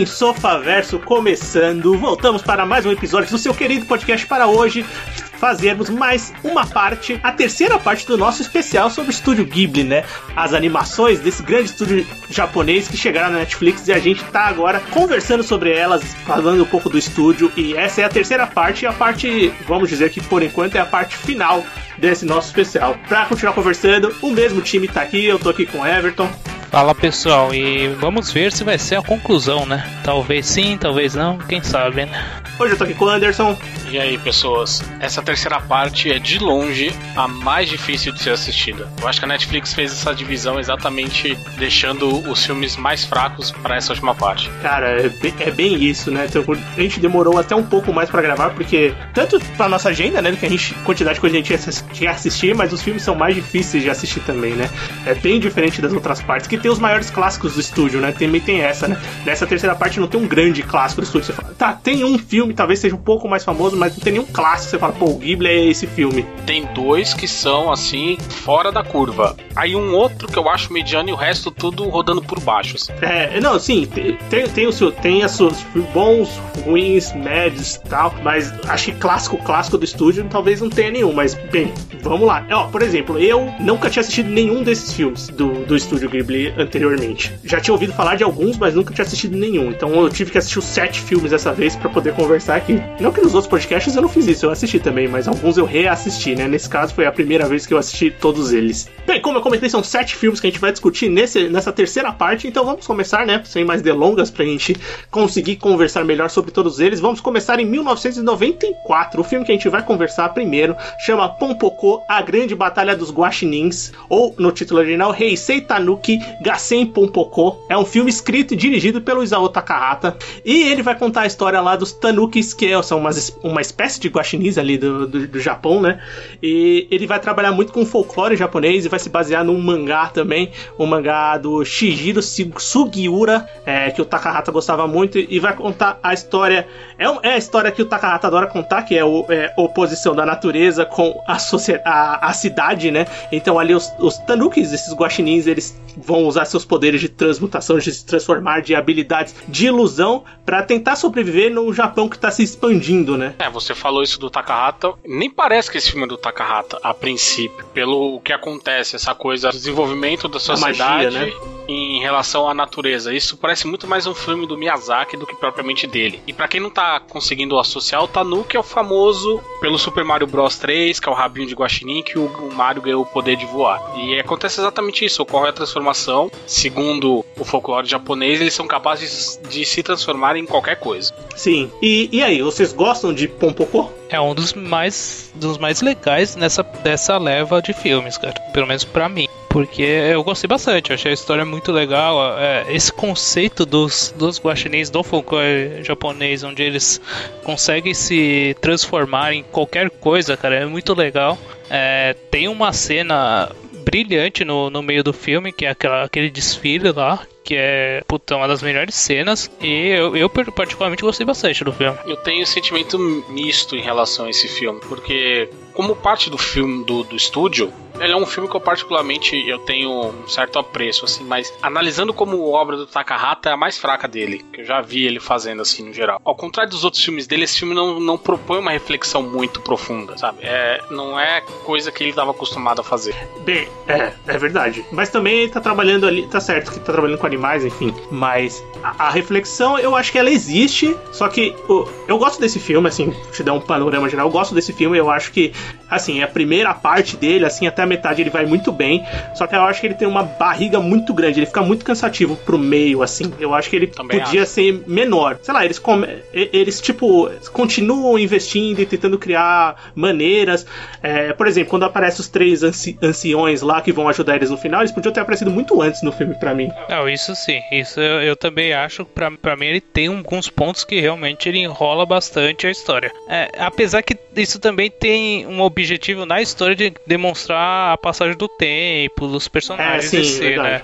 bem, Sofaverso começando. Voltamos para mais um episódio do seu querido podcast para hoje fazermos mais uma parte, a terceira parte do nosso especial sobre o estúdio Ghibli, né? As animações desse grande estúdio japonês que chegaram na Netflix e a gente tá agora conversando sobre elas, falando um pouco do estúdio. E essa é a terceira parte, e a parte, vamos dizer que por enquanto é a parte final desse nosso especial. Pra continuar conversando, o mesmo time tá aqui, eu tô aqui com o Everton. Fala pessoal, e vamos ver se vai ser a conclusão, né? Talvez sim, talvez não, quem sabe, né? Hoje eu tô aqui com o Anderson. E aí, pessoas? Essa terceira parte é de longe a mais difícil de ser assistida. Eu acho que a Netflix fez essa divisão exatamente deixando os filmes mais fracos para essa última parte. Cara, é bem, é bem isso, né? Então, a gente demorou até um pouco mais para gravar, porque tanto pra nossa agenda, né, que a gente quantidade de coisa a gente ia assistir, mas os filmes são mais difíceis de assistir também, né? É bem diferente das outras partes, que tem os maiores clássicos do estúdio, né? Também tem essa, né? Nessa terceira parte não tem um grande clássico do estúdio. Você fala, tá, tem um filme, talvez seja um pouco mais famoso, mas não tem nenhum clássico. Você fala, pô, o Ghibli é esse filme. Tem dois que são, assim, fora da curva. Aí um outro que eu acho mediano e o resto tudo rodando por baixo. Assim. É, não, sim, tem, tem, tem, o seu, tem as suas bons, ruins, médios e tal, mas acho que clássico, clássico do estúdio talvez não tenha nenhum, mas bem, vamos lá. Ó, por exemplo, eu nunca tinha assistido nenhum desses filmes do, do estúdio Ghibli anteriormente. Já tinha ouvido falar de alguns, mas nunca tinha assistido nenhum. Então eu tive que assistir os sete filmes dessa vez para poder conversar aqui. Não que nos outros podcasts eu não fiz isso, eu assisti também, mas alguns eu reassisti, né? Nesse caso foi a primeira vez que eu assisti todos eles. Bem, como eu comentei, são sete filmes que a gente vai discutir nesse, nessa terceira parte, então vamos começar, né? Sem mais delongas, pra gente conseguir conversar melhor sobre todos eles. Vamos começar em 1994. O filme que a gente vai conversar primeiro chama Pompoko, A Grande Batalha dos Guaxinins, ou no título original, Heisei Tanuki Gassen Pompoko. É um filme escrito e dirigido pelo Isao Takahata, e ele vai contar a história lá dos Tanukis, que são uma, uma espécie de guaxinins ali do, do, do Japão, né? E ele vai trabalhar muito com folclore japonês e vai se basear num mangá também, um mangá do Shijiro Sugiura, é, que o Takahata gostava muito, e vai contar a história. É, é a história que o Takahata adora contar, que é, o, é a oposição da natureza com a, a, a cidade, né? Então ali os, os tanukis, esses guaxinins, eles vão usar seus poderes de transmutação, de se transformar, de habilidades de ilusão para tentar sobreviver no Japão que tá se expandindo, né? É, você falou isso do Takahata. Nem parece que esse filme é do Takahata, a princípio. Pelo que acontece, essa coisa, desenvolvimento da sociedade magia, né? Em relação à natureza. Isso parece muito mais um filme do Miyazaki do que propriamente dele. E para quem não tá conseguindo associar, o Tanuki é o famoso pelo Super Mario Bros 3, que é o rabinho de guaxinim, que o Mario ganhou o poder de voar. E acontece exatamente isso, ocorre a transformação. Segundo o folclore japonês, eles são capazes de se transformar em qualquer coisa. Sim. E, e aí, vocês gostam de Pompoko? É um dos mais, dos mais legais nessa dessa leva de filmes, cara. Pelo menos para mim. Porque eu gostei bastante, eu achei a história muito legal. É, esse conceito dos, dos guaxinins do folclore japonês, onde eles conseguem se transformar em qualquer coisa, cara, é muito legal. É, tem uma cena brilhante no, no meio do filme, que é aquela, aquele desfile lá, que é puta, uma das melhores cenas. E eu, eu, particularmente gostei bastante do filme. Eu tenho um sentimento misto em relação a esse filme, porque como parte do filme do, do estúdio, ele é um filme que eu particularmente eu tenho um certo apreço, assim, mas analisando como obra do Takahata é a mais fraca dele, que eu já vi ele fazendo assim no geral. Ao contrário dos outros filmes dele, esse filme não, não propõe uma reflexão muito profunda, sabe? É, não é coisa que ele estava acostumado a fazer. Bem, é, é verdade. Mas também ele tá trabalhando ali, tá certo que tá trabalhando com animais, enfim. Mas a, a reflexão, eu acho que ela existe, só que o, eu gosto desse filme, assim, te dar um panorama geral, eu gosto desse filme, eu acho que, assim, a primeira parte dele, assim, até metade ele vai muito bem, só que eu acho que ele tem uma barriga muito grande, ele fica muito cansativo pro meio, assim. Eu acho que ele Também podia acho. ser menor. Sei lá, eles, come, eles tipo, continuam investindo e tentando criar maneiras. É, por exemplo, quando aparecem os três anci anciões lá que vão ajudar eles no final, eles podiam ter aparecido muito antes no filme para mim. Não, isso sim, isso eu, eu também acho. Pra, pra mim, ele tem alguns pontos que realmente ele enrola bastante a história. É, apesar que isso também tem um objetivo na história de demonstrar a passagem do tempo, dos personagens é, sim, né?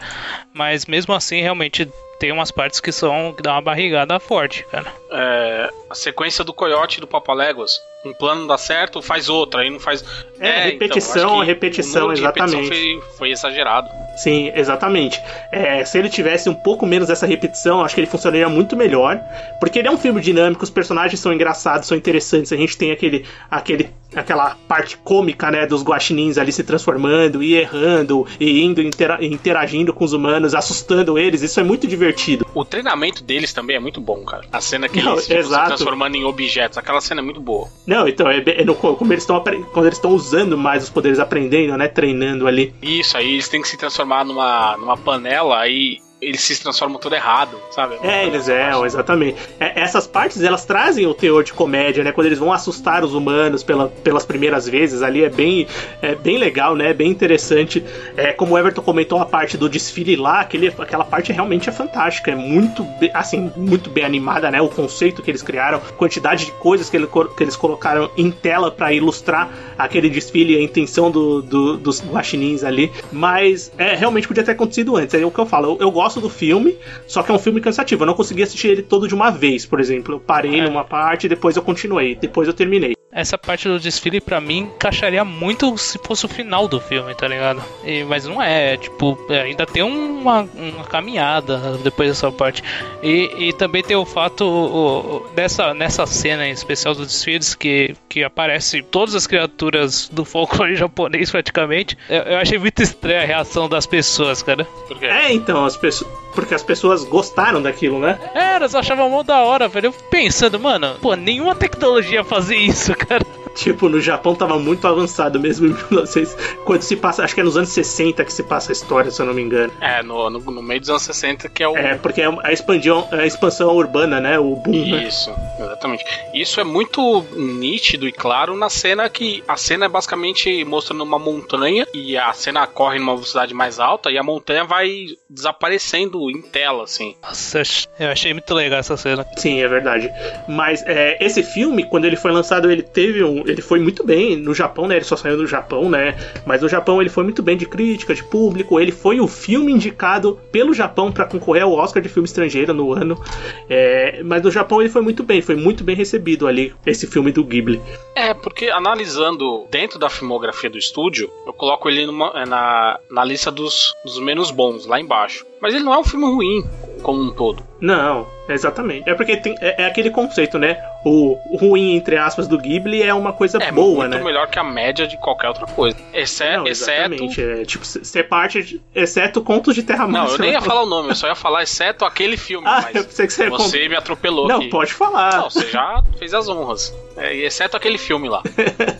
Mas mesmo assim, realmente tem umas partes que são que dá uma barrigada forte, cara. É, a sequência do coiote e do Papaléguas um plano não dá certo, faz outra, aí não faz. É, é repetição, então, repetição, exatamente. Foi, foi, exagerado. Sim, exatamente. É, se ele tivesse um pouco menos dessa repetição, acho que ele funcionaria muito melhor. Porque ele é um filme dinâmico, os personagens são engraçados, são interessantes. A gente tem aquele, aquele, aquela parte cômica, né, dos guaxinins ali se transformando e errando e indo intera interagindo com os humanos, assustando eles. Isso é muito divertido. O treinamento deles também é muito bom, cara. A cena que eles tipo, se transformando em objetos, aquela cena é muito boa. Não, então, é, é no, como eles estão quando eles estão usando mais os poderes, aprendendo, né? Treinando ali. Isso, aí eles têm que se transformar numa, numa panela, aí eles se transformam tudo errado, sabe? É, eles é, exatamente. É, essas partes elas trazem o teor de comédia, né? Quando eles vão assustar os humanos pela, pelas primeiras vezes, ali é bem, é bem legal, né? Bem interessante. É, como o Everton comentou a parte do desfile lá, aquele, aquela parte realmente é fantástica, é muito, assim, muito bem animada, né? O conceito que eles criaram, quantidade de coisas que, ele, que eles colocaram em tela para ilustrar aquele desfile, a intenção do, do, dos guaxinins ali. Mas é realmente podia ter acontecido antes. É o que eu falo. Eu, eu gosto gosto do filme, só que é um filme cansativo. Eu não consegui assistir ele todo de uma vez, por exemplo. Eu parei é. numa parte, depois eu continuei, depois eu terminei essa parte do desfile para mim encaixaria muito se fosse o final do filme, tá ligado? E, mas não é, tipo, é, ainda tem uma, uma caminhada depois dessa parte. E, e também tem o fato o, dessa nessa cena em especial dos desfiles que, que aparece todas as criaturas do folclore japonês praticamente. Eu, eu achei muito estranha a reação das pessoas, cara. É, então, as pessoas porque as pessoas gostaram daquilo, né? É, elas achavam mó da hora, velho. Eu pensando, mano, pô, nenhuma tecnologia fazia isso, cara. Tipo, no Japão tava muito avançado mesmo em 1900. Quando se passa, acho que é nos anos 60 que se passa a história, se eu não me engano. É, no, no, no meio dos anos 60 que é o. É, porque é a, expansão, a expansão urbana, né? O boom. Né? Isso, né? exatamente. Isso é muito nítido e claro na cena que. A cena é basicamente mostrando uma montanha e a cena corre numa velocidade mais alta e a montanha vai desaparecendo em tela, assim. Nossa, eu achei muito legal essa cena. Sim, é verdade. Mas é, esse filme, quando ele foi lançado, ele teve um ele foi muito bem no Japão, né? Ele só saiu do Japão, né? Mas no Japão ele foi muito bem de crítica, de público. Ele foi o filme indicado pelo Japão para concorrer ao Oscar de filme estrangeiro no ano. É, mas no Japão ele foi muito bem, foi muito bem recebido ali, esse filme do Ghibli. É, porque analisando dentro da filmografia do estúdio, eu coloco ele numa, na, na lista dos, dos menos bons, lá embaixo. Mas ele não é um filme ruim como um todo. Não, exatamente. É porque tem, é, é, aquele conceito, né? O ruim, entre aspas, do Ghibli é uma coisa é boa, muito né? melhor que a média de qualquer outra coisa. Exce Não, exceto. É, tipo, ser parte. De, exceto Contos de Terra Não, eu nem ia falar o nome, eu só ia falar exceto aquele filme. ah, que você, você me atropelou. Não, aqui. pode falar. Não, você já fez as honras. É, exceto aquele filme lá.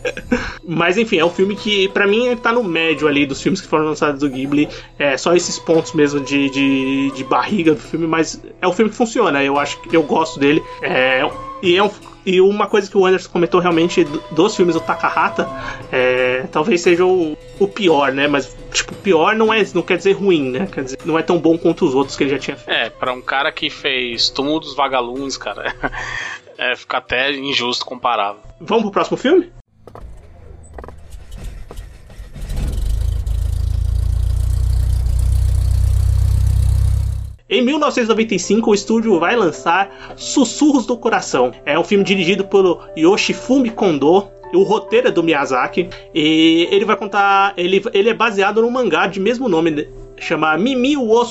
Mas enfim, é um filme que, para mim, tá no médio ali dos filmes que foram lançados do Ghibli. É só esses pontos mesmo de, de, de barriga do filme, mas é um filme que funciona. Eu acho que eu gosto dele. É, e é um e uma coisa que o Anderson comentou realmente dos filmes do Takahata, é, talvez seja o, o, pior, né? Mas, tipo, pior não, é, não quer dizer ruim, né? Quer dizer, não é tão bom quanto os outros que ele já tinha feito. É, pra um cara que fez Túmulo dos Vagalumes, cara, é, fica até injusto comparável. Vamos pro próximo filme? Em 1995, o estúdio vai lançar Sussurros do Coração. É um filme dirigido pelo Yoshifumi Kondo, o roteiro é do Miyazaki e ele vai contar. Ele, ele é baseado no mangá de mesmo nome, chama Mimi wo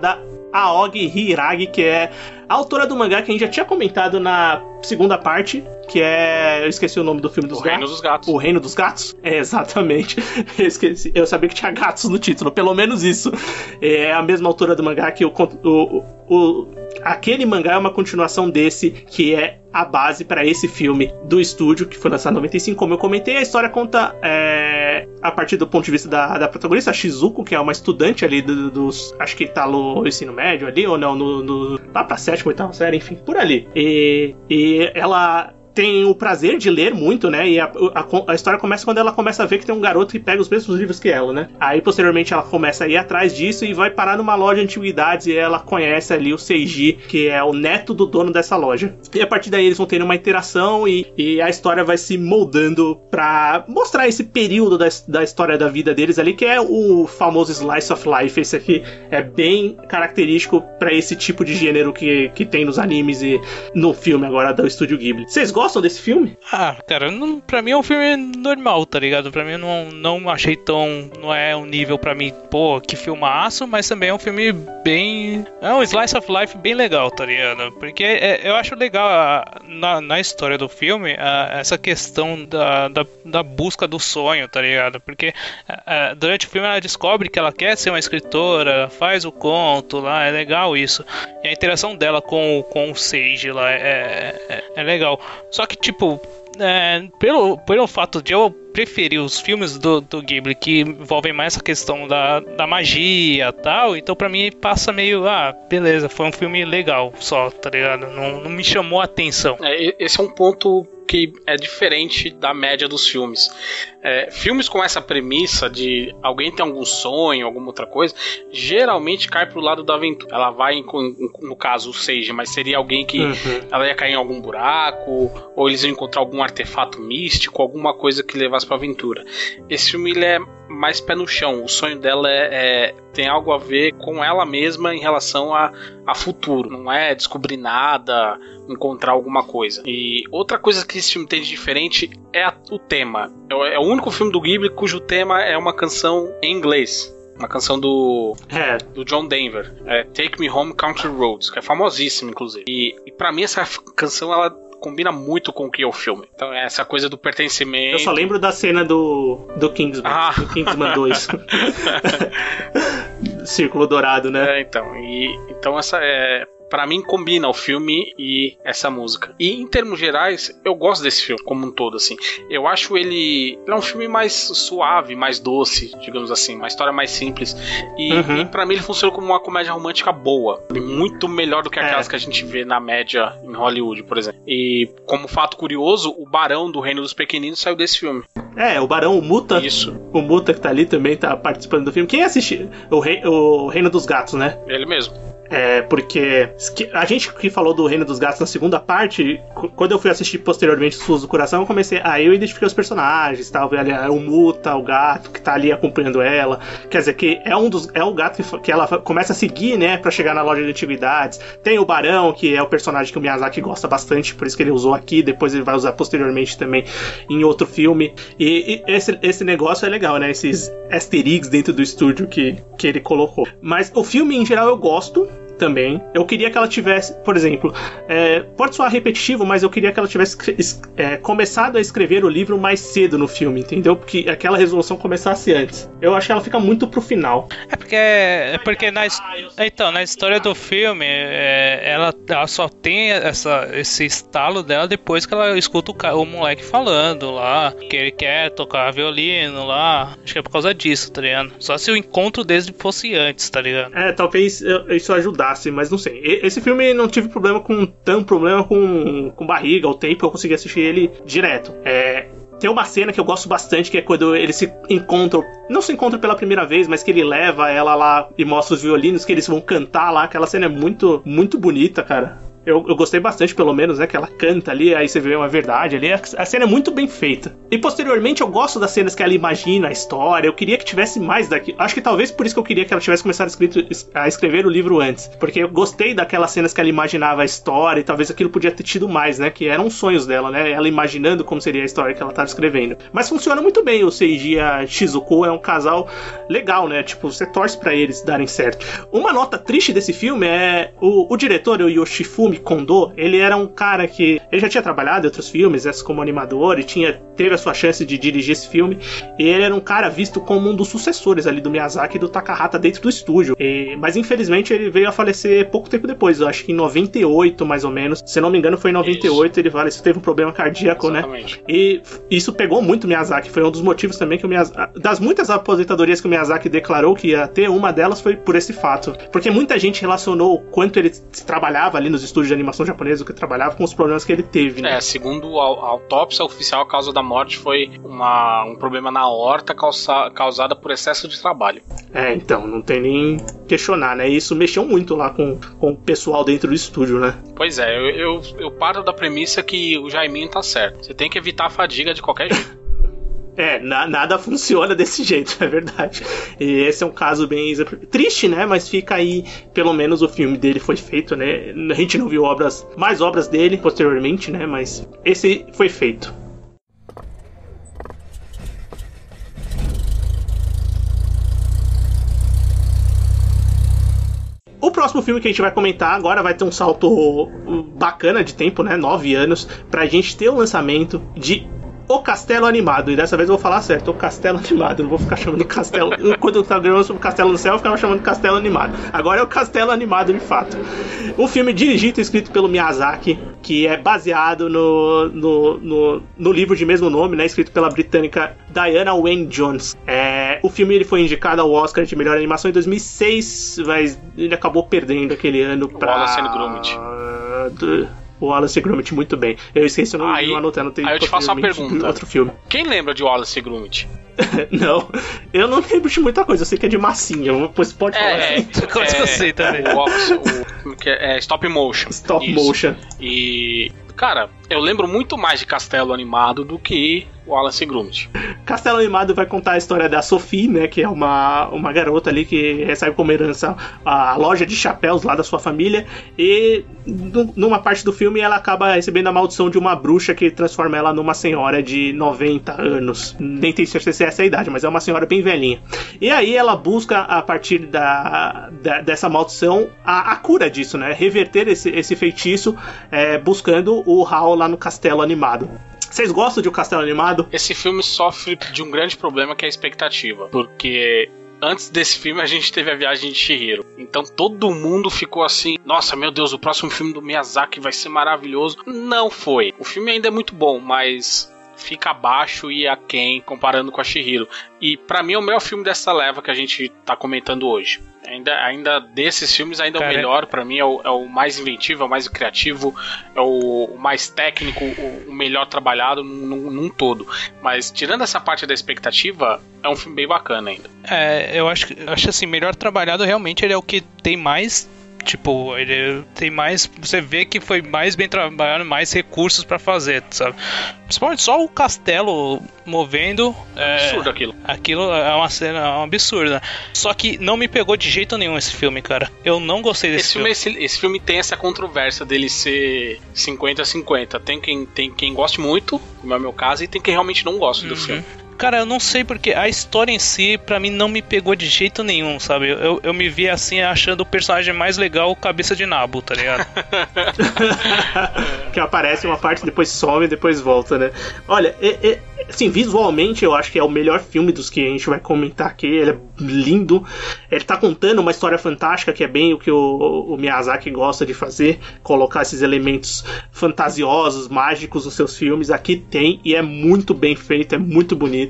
da Aogi Hiragi, que é a autora do mangá que a gente já tinha comentado na segunda parte, que é. Eu esqueci o nome do filme dos o gatos. Reino dos Gatos. O Reino dos Gatos? É, exatamente. Eu esqueci. Eu sabia que tinha gatos no título, pelo menos isso. É a mesma autora do mangá que o, o, o aquele mangá é uma continuação desse, que é a base para esse filme do estúdio, que foi lançado em 95, como eu comentei. A história conta é, a partir do ponto de vista da, da protagonista, a Shizuko, que é uma estudante ali dos. Do, acho que tá no ensino médio ali, ou não, no, no, lá pra sétima, oitava série, enfim, por ali. E, e ela tem o prazer de ler muito, né? E a, a, a, história começa quando ela começa a ver que tem um garoto que pega os mesmos livros que ela, né? Aí posteriormente ela começa a ir atrás disso e vai parar numa loja de antiguidades e ela conhece ali o Seiji, que é o neto do dono dessa loja. E a partir daí eles vão tendo uma interação e, e a história vai se moldando pra mostrar esse período da, da história da vida deles ali, que é o famoso Slice of Life. Esse aqui é bem característico para esse tipo de gênero que, que tem nos animes e no filme agora do Estúdio Ghibli. Vocês gostam? Gostam desse filme? Ah, cara, não, pra mim é um filme normal, tá ligado? Pra mim não, não achei tão. Não é um nível pra mim, pô, que filmaço, mas também é um filme bem. É um slice of life bem legal, tá ligado? Porque é, eu acho legal a, na, na história do filme a, essa questão da, da, da, busca do sonho, tá ligado? Porque a, durante o filme ela descobre que ela quer ser uma escritora, faz o conto lá, é legal isso. E a interação dela com, com o Sage lá é, é, é legal. Só que, tipo, é, pelo, pelo fato de eu preferir os filmes do, do Ghibli que envolvem mais essa questão da, da magia tal, então para mim passa meio, ah, beleza, foi um filme legal só, tá ligado? Não, não me chamou a atenção. É, esse é um ponto que é diferente da média dos filmes. É, filmes com essa premissa de alguém tem algum sonho, alguma outra coisa, geralmente cai pro lado da aventura. Ela vai, em, no caso, seja, mas seria alguém que uhum. ela ia cair em algum buraco, ou eles iam encontrar algum artefato místico, alguma coisa que levasse pra aventura. Esse filme ele é mais pé no chão. O sonho dela é, é tem algo a ver com ela mesma em relação a, a futuro. Não é descobrir nada, encontrar alguma coisa. E outra coisa que esse filme tem de diferente é a, o tema. É, é o único filme do Ghibli cujo tema é uma canção em inglês. Uma canção do, é. do John Denver, é Take Me Home Country Roads, que é famosíssima, inclusive. E, e para mim essa canção ela combina muito com o que é o filme. Então é essa coisa do pertencimento. Eu só lembro da cena do, do Kingsman, ah. do Kingsman 2. Círculo Dourado, né? É, então. E, então essa é para mim combina o filme e essa música. E em termos gerais, eu gosto desse filme como um todo assim. Eu acho ele, ele é um filme mais suave, mais doce, digamos assim, uma história mais simples. E, uhum. e para mim ele funciona como uma comédia romântica boa, muito melhor do que aquelas é. que a gente vê na média em Hollywood, por exemplo. E como fato curioso, o Barão do Reino dos Pequeninos saiu desse filme. É, o Barão, o Muta. Isso. O Muta que tá ali também tá participando do filme. Quem assistiu? O, Rei, o Reino dos Gatos, né? Ele mesmo. É, porque a gente que falou do Reino dos Gatos na segunda parte, quando eu fui assistir posteriormente os do Coração, eu comecei. Aí eu identifiquei os personagens, tal, ali, o Muta, o gato que tá ali acompanhando ela. Quer dizer, que é um dos. É o gato que, que ela começa a seguir, né, pra chegar na loja de antiguidades. Tem o Barão, que é o personagem que o Miyazaki gosta bastante, por isso que ele usou aqui, depois ele vai usar posteriormente também em outro filme. E, e esse, esse negócio é legal, né? Esses easter eggs dentro do estúdio que, que ele colocou. Mas o filme, em geral, eu gosto também. Eu queria que ela tivesse, por exemplo, é, pode soar repetitivo, mas eu queria que ela tivesse é, começado a escrever o livro mais cedo no filme, entendeu? Porque aquela resolução começasse antes. Eu acho que ela fica muito pro final. É porque, é porque na, então, na história do filme, é, ela, ela só tem essa, esse estalo dela depois que ela escuta o, o moleque falando lá, que ele quer tocar violino lá. Acho que é por causa disso, tá ligado? Só se o encontro desde fosse antes, tá ligado? É, talvez isso ajudasse mas não sei. Esse filme não tive problema com tão problema com, com barriga, o tempo eu consegui assistir ele direto. É, tem uma cena que eu gosto bastante, que é quando eles se encontram. Não se encontram pela primeira vez, mas que ele leva ela lá e mostra os violinos, que eles vão cantar lá. Aquela cena é muito, muito bonita, cara. Eu, eu, gostei bastante, pelo menos, né? Que ela canta ali, aí você vê uma verdade ali. A, cena é muito bem feita. E posteriormente eu gosto das cenas que ela imagina a história. Eu queria que tivesse mais daqui. Acho que talvez por isso que eu queria que ela tivesse começado a, escrito, a escrever o livro antes. Porque eu gostei daquelas cenas que ela imaginava a história e talvez aquilo podia ter tido mais, né? Que eram sonhos dela, né? Ela imaginando como seria a história que ela estava escrevendo. Mas funciona muito bem o Seiji e a Shizuko. É um casal legal, né? Tipo, você torce para eles darem certo. Uma nota triste desse filme é o, o diretor, o Yoshifumi Kondo, ele era um cara que ele já tinha trabalhado em outros filmes, como animador, e tinha teve a sua chance de dirigir esse filme. E ele era um cara visto como um dos sucessores ali do Miyazaki e do Takahata dentro do estúdio. E, mas infelizmente ele veio a falecer pouco tempo depois, eu acho que em 98 mais ou menos. Se não me engano, foi em 98 isso. ele faleceu, teve um problema cardíaco, né? Exatamente. né? E isso pegou muito o Miyazaki. Foi um dos motivos também que o Miyazaki. Das muitas aposentadorias que o Miyazaki declarou que ia ter, uma delas foi por esse fato. Porque muita gente relacionou o quanto ele trabalhava ali nos estúdios de animação japonesa, que trabalhava com os problemas que ele teve, né? É, segundo a autópsia oficial, a causa da morte foi uma, um problema na horta causa, causada por excesso de trabalho. É, então, não tem nem questionar, né? Isso mexeu muito lá com, com o pessoal dentro do estúdio, né? Pois é, eu, eu, eu paro da premissa que o Jaiminho tá certo. Você tem que evitar a fadiga de qualquer jeito. É, na, nada funciona desse jeito, é verdade. E esse é um caso bem triste, né? Mas fica aí, pelo menos o filme dele foi feito, né? A gente não viu obras, mais obras dele posteriormente, né? Mas esse foi feito. O próximo filme que a gente vai comentar agora vai ter um salto bacana de tempo, né? Nove anos, pra gente ter o lançamento de o Castelo Animado. E dessa vez eu vou falar certo, o Castelo Animado. Eu não vou ficar chamando Castelo. Quando eu tava gravando sobre o Castelo no Céu, eu ficava chamando Castelo Animado. Agora é o Castelo Animado de fato. Um filme dirigido e escrito pelo Miyazaki, que é baseado no, no, no, no livro de mesmo nome, né? Escrito pela britânica Diana Wayne Jones. É, o filme ele foi indicado ao Oscar de melhor animação em 2006, mas ele acabou perdendo aquele ano para. Wallace and Gromit o Wallace Gromit muito bem. Eu esqueci o nome, aí, anotei, não tem Aí eu te faço uma pergunta. Outro filme. Quem lembra de Wallace Gromit? não, eu não lembro de muita coisa, eu sei que é de massinha, depois pode é, falar assim. É, Como é, você também. O, o, o, é, stop motion. Stop Isso. motion. E Cara, eu lembro muito mais de Castelo Animado do que Wallace Gromit. Castelo Animado vai contar a história da Sophie, né, que é uma, uma garota ali que recebe como herança a loja de chapéus lá da sua família e numa parte do filme ela acaba recebendo a maldição de uma bruxa que transforma ela numa senhora de 90 anos. Nem tenho certeza se é essa a idade, mas é uma senhora bem velhinha. E aí ela busca a partir da, da dessa maldição a, a, cura disso, né, reverter esse, esse feitiço é, buscando o Hal lá no castelo animado. Vocês gostam de O Castelo Animado? Esse filme sofre de um grande problema que é a expectativa. Porque antes desse filme a gente teve a viagem de Shihiro. Então todo mundo ficou assim: nossa, meu Deus, o próximo filme do Miyazaki vai ser maravilhoso. Não foi. O filme ainda é muito bom, mas fica abaixo e aquém comparando com a Shihiro. E para mim é o melhor filme dessa leva que a gente tá comentando hoje. Ainda, ainda desses filmes, ainda Cara, o melhor para mim é o, é o, mais inventivo, é o mais criativo, é o, o mais técnico, o, o melhor trabalhado num, num, todo. Mas tirando essa parte da expectativa, é um filme bem bacana ainda. É, eu acho, acho assim, melhor trabalhado realmente ele é o que tem mais Tipo, ele tem mais. Você vê que foi mais bem trabalhado, mais recursos para fazer, sabe? Principalmente só o castelo movendo. É absurdo aquilo. Aquilo é uma cena é um absurda. Né? Só que não me pegou de jeito nenhum esse filme, cara. Eu não gostei desse esse filme. filme esse, esse, filme tem essa controvérsia dele ser 50-50. Tem quem, tem quem goste muito, como é o meu caso, e tem quem realmente não gosta uhum. do filme. Cara, eu não sei porque a história em si, para mim, não me pegou de jeito nenhum, sabe? Eu, eu me vi assim, achando o personagem mais legal, cabeça de nabo, tá ligado? que aparece uma parte, depois some e depois volta, né? Olha, é, é, assim, visualmente eu acho que é o melhor filme dos que a gente vai comentar aqui. Ele é lindo. Ele tá contando uma história fantástica, que é bem o que o, o Miyazaki gosta de fazer: colocar esses elementos fantasiosos, mágicos nos seus filmes. Aqui tem e é muito bem feito, é muito bonito.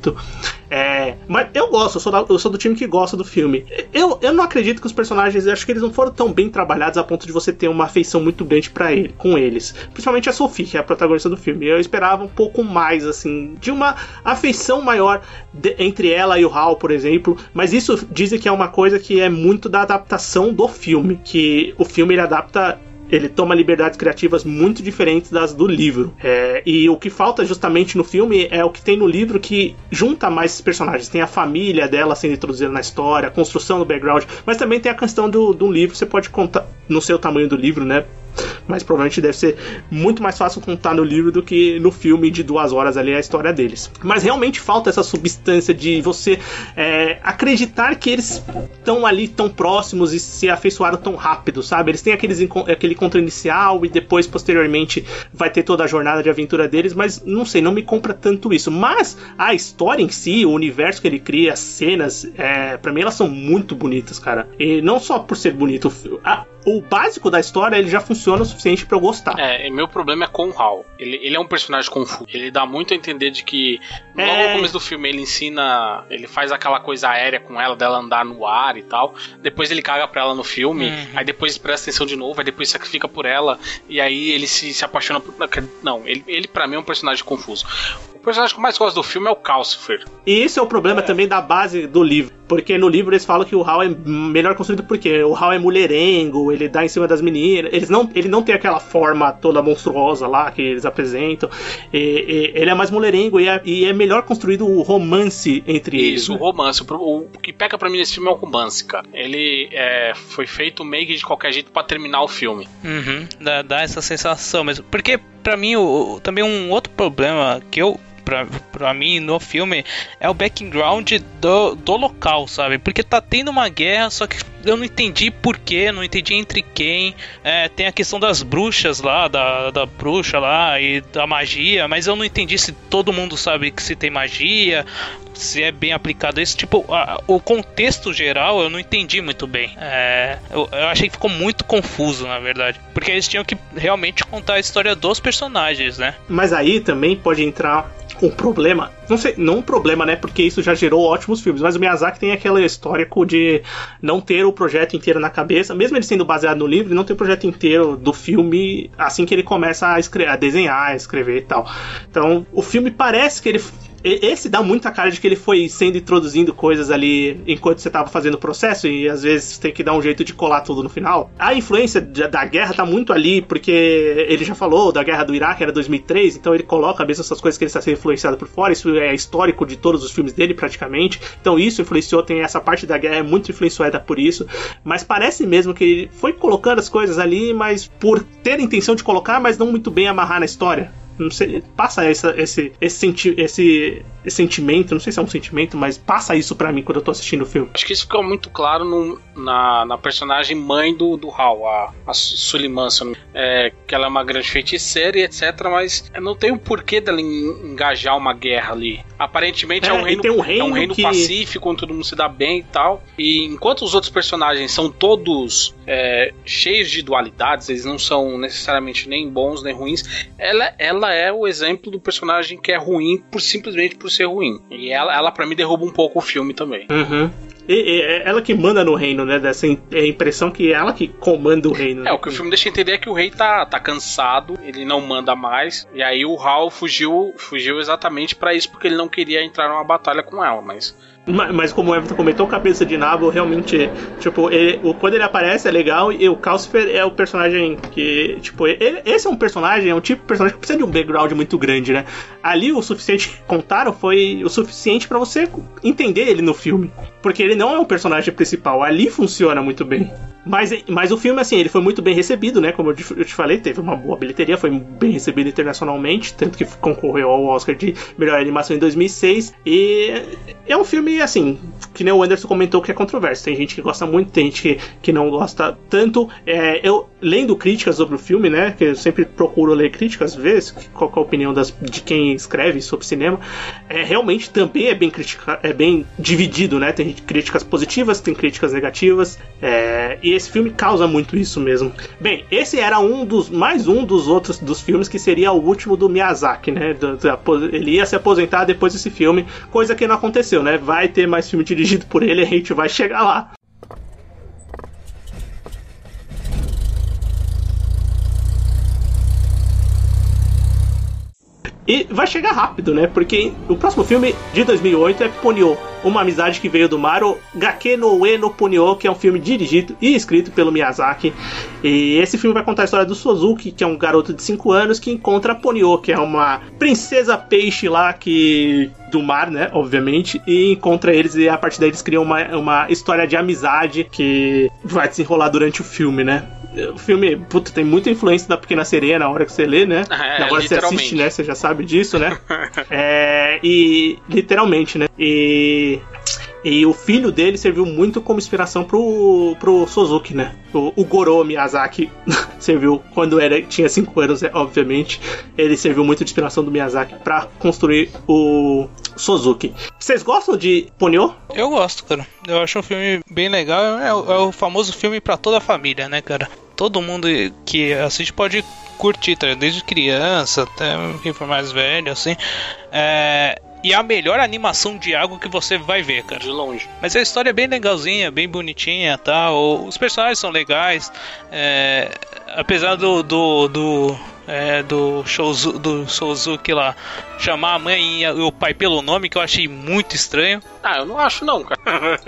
É, mas eu gosto, eu sou, da, eu sou do time que gosta do filme. Eu, eu não acredito que os personagens, acho que eles não foram tão bem trabalhados a ponto de você ter uma afeição muito grande para ele, com eles. Principalmente a Sophie, que é a protagonista do filme. Eu esperava um pouco mais, assim, de uma afeição maior de, entre ela e o Hal, por exemplo. Mas isso dizem que é uma coisa que é muito da adaptação do filme, que o filme ele adapta ele toma liberdades criativas muito diferentes das do livro. É, e o que falta justamente no filme é o que tem no livro que junta mais esses personagens. Tem a família dela sendo introduzida na história, a construção do background, mas também tem a questão do, do livro. Você pode contar no seu tamanho do livro, né? Mas provavelmente deve ser muito mais fácil contar no livro do que no filme de duas horas ali a história deles. Mas realmente falta essa substância de você é, acreditar que eles estão ali tão próximos e se afeiçoaram tão rápido, sabe? Eles têm aqueles, aquele encontro inicial e depois, posteriormente, vai ter toda a jornada de aventura deles, mas não sei, não me compra tanto isso. Mas a história em si, o universo que ele cria, as cenas, é, para mim elas são muito bonitas, cara. E não só por ser bonito, a, o básico da história ele já funciona o suficiente para eu gostar. É, meu problema é com o Hal. Ele, ele é um personagem confuso. Ele dá muito a entender de que logo é... no começo do filme ele ensina, ele faz aquela coisa aérea com ela, dela andar no ar e tal. Depois ele caga pra ela no filme, uhum. aí depois presta atenção de novo, aí depois sacrifica por ela, e aí ele se, se apaixona por. Não, ele, ele para mim é um personagem confuso. O personagem que eu mais gosto do filme é o Calcifer. E esse é o problema é. também da base do livro. Porque no livro eles falam que o Hal é melhor construído porque o Hal é mulherengo, ele dá em cima das meninas. Eles não, ele não tem aquela forma toda monstruosa lá que eles apresentam. E, e, ele é mais mulherengo e é, e é, melhor construído o romance entre Isso, eles. Isso, né? o romance. O, o, que pega pra mim nesse filme é o romance, cara. Ele é, foi feito meio que de qualquer jeito para terminar o filme. Uhum, dá, dá, essa sensação mesmo. Porque pra mim, o, também um outro problema que eu pra, pra mim no filme é o background do, do local, sabe? Porque tá tendo uma guerra, só que eu não entendi porquê, não entendi entre quem. É, tem a questão das bruxas lá, da, da bruxa lá e da magia, mas eu não entendi se todo mundo sabe que se tem magia, se é bem aplicado isso. Tipo, a, o contexto geral eu não entendi muito bem. É, eu, eu, achei que ficou muito confuso, na verdade. Porque eles tinham que realmente contar a história dos personagens, né? Mas aí também pode entrar um problema. Não sei, não um problema, né? Porque isso já gerou ótimos filmes. Mas o Miyazaki tem aquele histórico de não ter o projeto inteiro na cabeça. Mesmo ele sendo baseado no livro, não tem o projeto inteiro do filme assim que ele começa a, a desenhar, a escrever e tal. Então, o filme parece que ele esse dá muita cara de que ele foi sendo introduzindo coisas ali enquanto você estava fazendo o processo e às vezes tem que dar um jeito de colar tudo no final. A influência da guerra tá muito ali porque ele já falou da guerra do Iraque era 2003, então ele coloca mesmo essas coisas que ele está sendo influenciado por fora. Isso é histórico de todos os filmes dele praticamente. Então isso influenciou, tem essa parte da guerra é muito influenciada por isso, mas parece mesmo que ele foi colocando as coisas ali, mas por ter a intenção de colocar, mas não muito bem amarrar na história. Não sei, passa essa, esse, esse, senti esse, esse, sentimento, não sei se é um sentimento, mas passa isso para mim quando eu tô assistindo o filme. Acho que isso ficou muito claro no, na, na personagem mãe do, do Hal, a, a Suliman, é, que ela é uma grande feiticeira e etc, mas não tem o um porquê dela engajar uma guerra ali. Aparentemente é, é um reino, um reino, é um reino que... pacífico, onde todo mundo se dá bem e tal. E enquanto os outros personagens são todos é, cheios de dualidades, eles não são necessariamente nem bons nem ruins, ela, ela ela é o exemplo do personagem que é ruim por simplesmente por ser ruim. E ela, ela para mim derruba um pouco o filme também. Uhum. E, e, é ela que manda no reino, né? Dessa é impressão que é ela que comanda o reino. É, né? o que o filme deixa entender é que o rei tá, tá cansado, ele não manda mais. E aí o Hal fugiu, fugiu exatamente para isso, porque ele não queria entrar numa batalha com ela. Mas mas como o Everton comentou, Cabeça de Nabo realmente, tipo, ele, quando ele aparece é legal e o Calcifer é o personagem que, tipo, ele, esse é um personagem, é um tipo de personagem que precisa de um background muito grande, né? Ali o suficiente que contaram foi o suficiente para você entender ele no filme, porque ele não é o personagem principal, ali funciona muito bem. Mas, mas o filme, assim, ele foi muito bem recebido, né? Como eu te, falei, teve uma boa bilheteria, foi bem recebido internacionalmente, tanto que concorreu ao Oscar de melhor animação em 2006. E é um filme, assim, que nem o Anderson comentou que é controverso. Tem gente que gosta muito, tem gente que, que não gosta tanto. É, eu, lendo críticas sobre o filme, né? Que eu sempre procuro ler críticas, ver qual é a opinião das, de quem escreve sobre cinema. É, realmente também é bem, critica, é bem dividido, né? Tem críticas positivas, tem críticas negativas. É, e esse filme causa muito isso mesmo. Bem, esse era um dos mais um dos outros dos filmes que seria o último do Miyazaki, né? Ele ia se aposentar depois desse filme, coisa que não aconteceu, né? Vai ter mais filme dirigido por ele, a gente vai chegar lá. E vai chegar rápido, né? Porque o próximo filme de 2008 é Ponyo, uma amizade que veio do mar, o Gake no Ue no Ponyo, que é um filme dirigido e escrito pelo Miyazaki. E esse filme vai contar a história do Suzuki, que é um garoto de 5 anos que encontra a Ponyo, que é uma princesa peixe lá que do mar, né? Obviamente, e encontra eles e a partir daí eles criam uma, uma história de amizade que vai desenrolar durante o filme, né? O filme, puta, tem muita influência da Pequena Sereia na hora que você lê, né? É, Agora você assiste, né? Você já sabe disso, né? é, e literalmente, né? E e o filho dele serviu muito como inspiração pro, pro Suzuki, né? O, o Goro Miyazaki serviu quando era, tinha 5 anos, é, obviamente. Ele serviu muito de inspiração do Miyazaki para construir o Suzuki. Vocês gostam de Ponyo? Eu gosto, cara. Eu acho um filme bem legal. É, é o famoso filme para toda a família, né, cara? Todo mundo que assiste pode curtir, tá? desde criança até quem for mais velho, assim. É, e a melhor animação de água que você vai ver, cara. De longe. Mas a história é bem legalzinha, bem bonitinha tal. Os personagens são legais. É, apesar do. do, do é, do, Shouzu, do Souzuki lá chamar a mãe e o pai pelo nome, que eu achei muito estranho. Ah, eu não acho não, cara.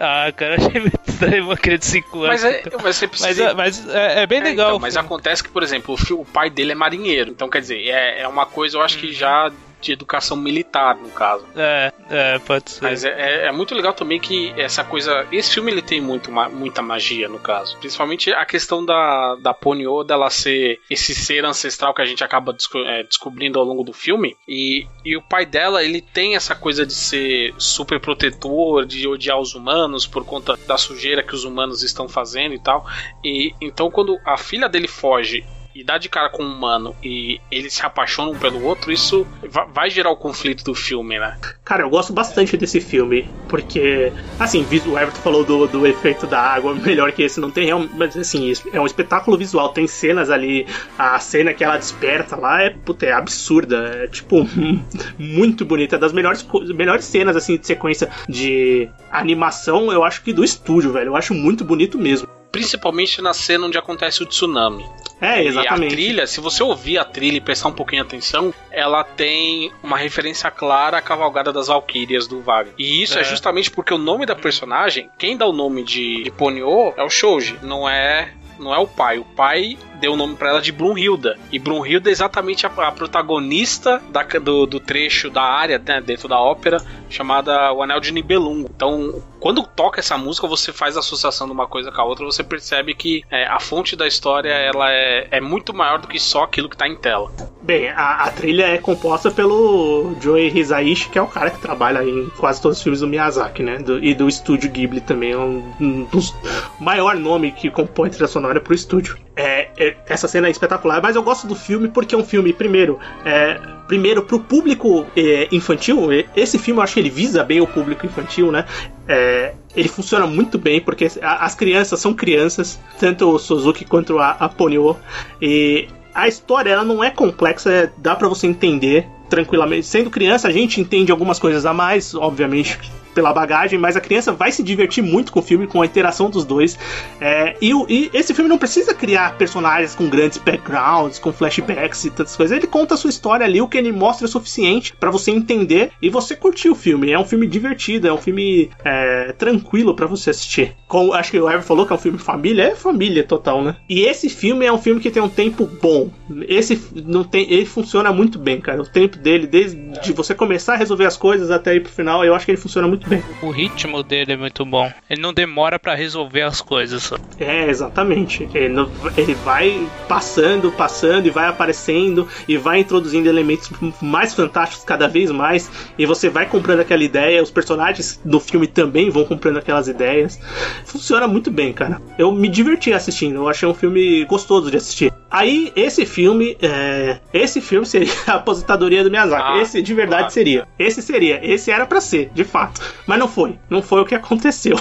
ah, cara, achei muito estranho uma criança de 5 anos. Mas, é, mas você precisa... Mas, mas é, é, bem é, legal. Então, mas acontece que, por exemplo, o, o, pai dele é marinheiro. Então, quer dizer, é, é uma coisa, eu acho que já de educação militar, no caso. É, é, pode ser. Mas é, é, é, muito legal também que essa coisa. Esse filme ele tem muito, muita magia, no caso. Principalmente a questão da, da Ponyo dela ser esse ser ancestral que a gente acaba desco é, descobrindo ao longo do filme. E, e o pai dela, ele tem essa coisa de ser super protetor, de odiar os humanos por conta da sujeira que os humanos estão fazendo e tal. E então quando a filha dele foge e dá de cara com um humano e eles se apaixonam pelo outro, isso vai gerar o conflito do filme, né? Cara, eu gosto bastante desse filme, porque, assim, o Everton falou do, do efeito da água, melhor que esse não tem, mas assim, é um espetáculo visual, tem cenas ali, a cena que ela desperta lá é, puta, é absurda, é tipo, muito bonita, é das melhores, melhores cenas, assim, de sequência de animação, eu acho que do estúdio, velho, eu acho muito bonito mesmo principalmente na cena onde acontece o tsunami. É, exatamente. E a trilha, se você ouvir a trilha e prestar um pouquinho atenção, ela tem uma referência clara à cavalgada das Valkyrias do Wagner. E isso é. é justamente porque o nome da personagem, quem dá o nome de, de Ponyo é o Shoji, não é não é o pai. O pai deu o nome para ela de Brunhilda. E Brunhilda é exatamente a, a protagonista da, do, do, trecho da área né, dentro da ópera chamada O Anel de Nibelungo. Então, quando toca essa música, você faz a associação de uma coisa com a outra, você percebe que é, a fonte da história ela é, é, muito maior do que só aquilo que está em tela. Bem, a, a, trilha é composta pelo Joey Hisaishi, que é o cara que trabalha em quase todos os filmes do Miyazaki, né? Do, e do estúdio Ghibli também, é um, um dos maior nome que compõe trilha sonora pro estúdio. É, é, essa cena é espetacular, mas eu gosto do filme porque é um filme, primeiro, é, primeiro pro público é, infantil. Esse filme eu acho que ele visa bem o público infantil, né? É, ele funciona muito bem porque as crianças são crianças, tanto o Suzuki quanto a, a Ponyo. E a história ela não é complexa, dá para você entender tranquilamente. Sendo criança, a gente entende algumas coisas a mais, obviamente, pela bagagem, mas a criança vai se divertir muito com o filme, com a interação dos dois. É, e, e, esse filme não precisa criar personagens com grandes backgrounds, com flashbacks e tantas coisas. Ele conta a sua história ali, o que ele mostra é suficiente para você entender e você curtir o filme. É um filme divertido, é um filme é, tranquilo para você assistir. Acho que o Ever falou que é um filme família, é família total, né? E esse filme é um filme que tem um tempo bom. Esse não tem, ele funciona muito bem, cara. O tempo dele, desde você começar a resolver as coisas até ir pro final, eu acho que ele funciona muito bem. O ritmo dele é muito bom. Ele não demora para resolver as coisas. É, exatamente. Ele, ele vai passando, passando e vai aparecendo e vai introduzindo elementos mais fantásticos cada vez mais. E você vai comprando aquela ideia. Os personagens do filme também vão comprando aquelas ideias. Funciona muito bem, cara. Eu me diverti assistindo. Eu achei um filme gostoso de assistir. Aí, esse filme, é... esse filme seria a aposentadoria do Miyazaki. Ah, esse de verdade claro. seria. Esse seria. Esse era para ser, de fato. Mas não foi. Não foi o que aconteceu.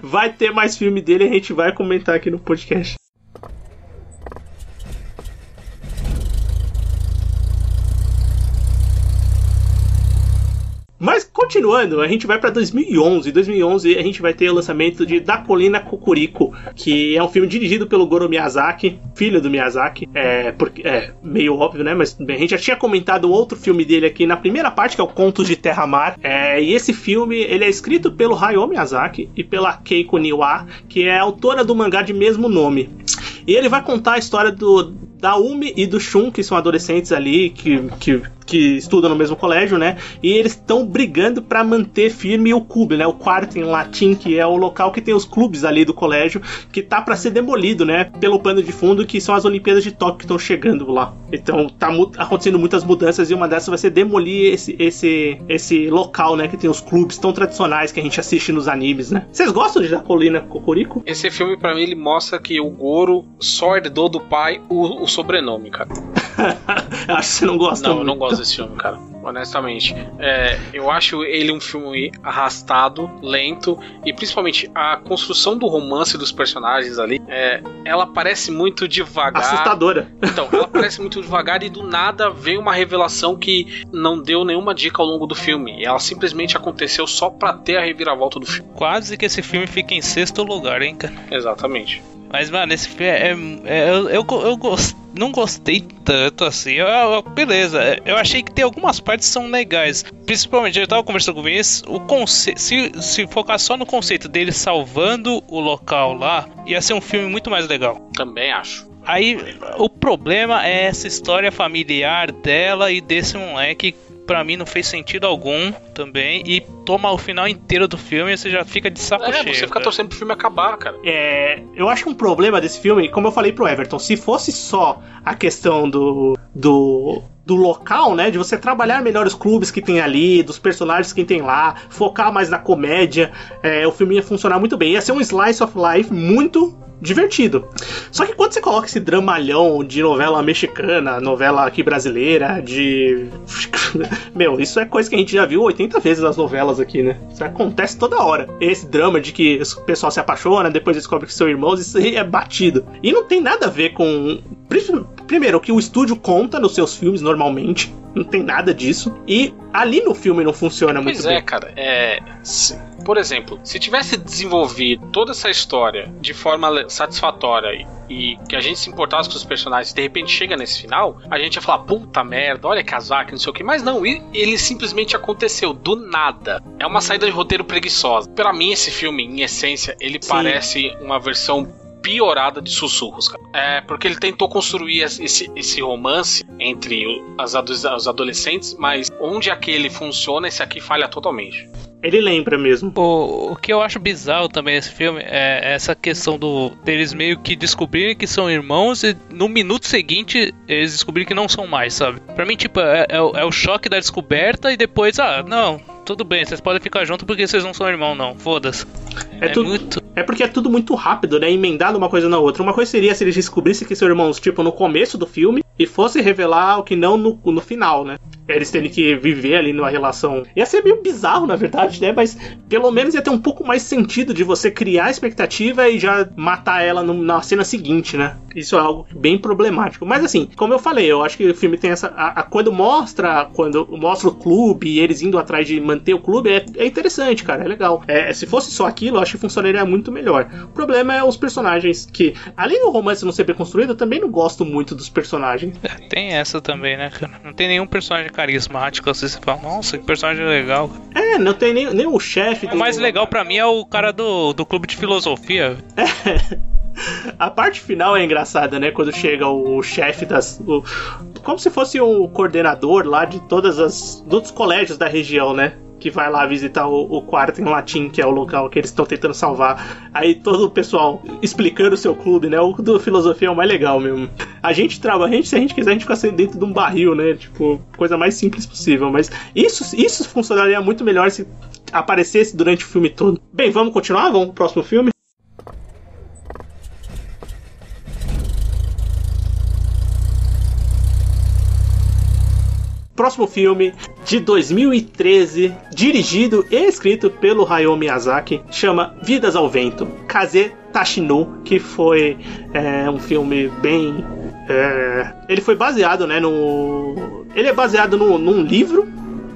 Vai ter mais filme dele e a gente vai comentar aqui no podcast. Mas continuando, a gente vai para 2011. Em 2011 a gente vai ter o lançamento de Da Colina Cocorico, que é um filme dirigido pelo Goro Miyazaki, filho do Miyazaki. É, porque, é meio óbvio, né? Mas bem, a gente já tinha comentado outro filme dele aqui na primeira parte, que é o Contos de Terra Mar. É, e esse filme ele é escrito pelo Hayao Miyazaki e pela Keiko Niwa, que é autora do mangá de mesmo nome. E ele vai contar a história do da Umi e do Shun, que são adolescentes ali que, que que estudam no mesmo colégio, né? E eles estão brigando para manter firme o clube, né? O quarto em latim, que é o local que tem os clubes ali do colégio, que tá para ser demolido, né? Pelo pano de fundo, que são as Olimpíadas de Tóquio que estão chegando lá. Então tá acontecendo muitas mudanças e uma dessas vai ser demolir esse, esse, esse local, né? Que tem os clubes tão tradicionais que a gente assiste nos animes, né? Vocês gostam de Jacolina Cocorico? Esse filme, para mim, ele mostra que o Goro só herdou do pai o, o sobrenome, cara. Acho que você não gosta Não, muito. eu não gosto desse filme, cara. Honestamente. É, eu acho ele um filme arrastado, lento, e principalmente a construção do romance dos personagens ali, é, ela parece muito devagar. Assustadora. Então, ela parece muito devagar e do nada vem uma revelação que não deu nenhuma dica ao longo do filme. Ela simplesmente aconteceu só pra ter a reviravolta do filme. Quase que esse filme fica em sexto lugar, hein, cara? Exatamente. Mas, mano, esse filme é. é, é eu, eu, eu gost, não gostei tanto assim. Eu, eu, beleza, eu achei que tem algumas partes que são legais. Principalmente, eu tava conversando com o Vinícius, o conceito. Se, se focar só no conceito dele salvando o local lá, ia ser um filme muito mais legal. Também acho. Aí o problema é essa história familiar dela e desse moleque para mim não fez sentido algum também. E toma o final inteiro do filme e você já fica de saco é, cheio. Você fica torcendo pro filme acabar, cara. É, eu acho que um problema desse filme, como eu falei pro Everton, se fosse só a questão do. do do local, né? De você trabalhar melhor os clubes que tem ali, dos personagens que tem lá, focar mais na comédia, é, o filme ia funcionar muito bem. Ia ser um slice of life muito divertido. Só que quando você coloca esse dramalhão de novela mexicana, novela aqui brasileira, de. Meu, isso é coisa que a gente já viu 80 vezes nas novelas aqui, né? Isso acontece toda hora. Esse drama de que o pessoal se apaixona, depois descobre que são irmãos, isso aí é batido. E não tem nada a ver com. Primeiro, o que o estúdio conta nos seus filmes normalmente. Não tem nada disso. E ali no filme não funciona pois muito é, bem. cara. É. se- por exemplo, se tivesse desenvolvido toda essa história de forma satisfatória e, que a gente se importasse com os personagens e de repente chega nesse final, a gente ia falar, puta merda, olha casaco, não sei o que. Mas não, ele simplesmente aconteceu do nada. É uma saída de roteiro preguiçosa. Pra mim, esse filme, em essência, ele Sim. parece uma versão piorada de sussurros, cara. É, porque ele tentou construir esse, esse romance entre as os adolescentes, mas onde aquele funciona, esse aqui falha totalmente. Ele lembra mesmo. O, o que eu acho bizarro também nesse filme é essa questão do deles meio que descobrirem que são irmãos e no minuto seguinte eles descobrirem que não são mais, sabe? Pra mim, tipo, é, é o, é o choque da descoberta e depois, ah, não, tudo bem, vocês podem ficar juntos porque vocês não são irmãos, não, foda-se. É É, tudo- muito. É porque é tudo muito rápido, né? Emendado uma coisa na outra. Uma coisa seria se eles descobrissem que são irmãos, tipo, no começo do filme, e fosse revelar o que não no, no final, né? Eles terem que viver ali numa relação. Ia ser meio bizarro, na verdade, né? Mas pelo menos ia ter um pouco mais sentido de você criar a expectativa e já matar ela no- na cena seguinte, né? Isso é algo bem problemático. Mas assim, como eu falei, eu acho que o filme tem essa. a- a- quando mostra. Quando mostra o clube e eles indo atrás de manter o clube, é, é interessante, cara. É legal. É, se fosse só aquilo, eu acho que funcionaria muito melhor. O problema é os personagens que, além do romance não ser bem construído, eu também não gosto muito dos personagens. É, tem essa também, né, cara? Não tem nenhum personagem carismático assim, você fala, nossa, que personagem legal. É, não tem nem, nem o chefe. O do- mais legal pra mim é o cara do, do clube de filosofia. A parte final é engraçada, né? Quando chega o chefe das. o- como se fosse um coordenador lá de todas as. dos colégios da região, né? Que vai lá visitar o, o quarto em latim, que é o local que eles estão tentando salvar. Aí todo o pessoal explicando o seu clube, né? O do filosofia é o mais legal mesmo. A gente trabalha, a gente, se a gente quiser, a gente fica sendo dentro de um barril, né? Tipo, coisa mais simples possível. Mas isso, isso funcionaria muito melhor se aparecesse durante o filme todo. Bem, vamos continuar? Vamos pro próximo filme? Próximo filme de 2013, dirigido e escrito pelo Hayao Miyazaki, chama Vidas ao Vento, Kaze Tashino, que foi é, um filme bem. é, ele foi baseado, né, no. Ele é baseado no, num livro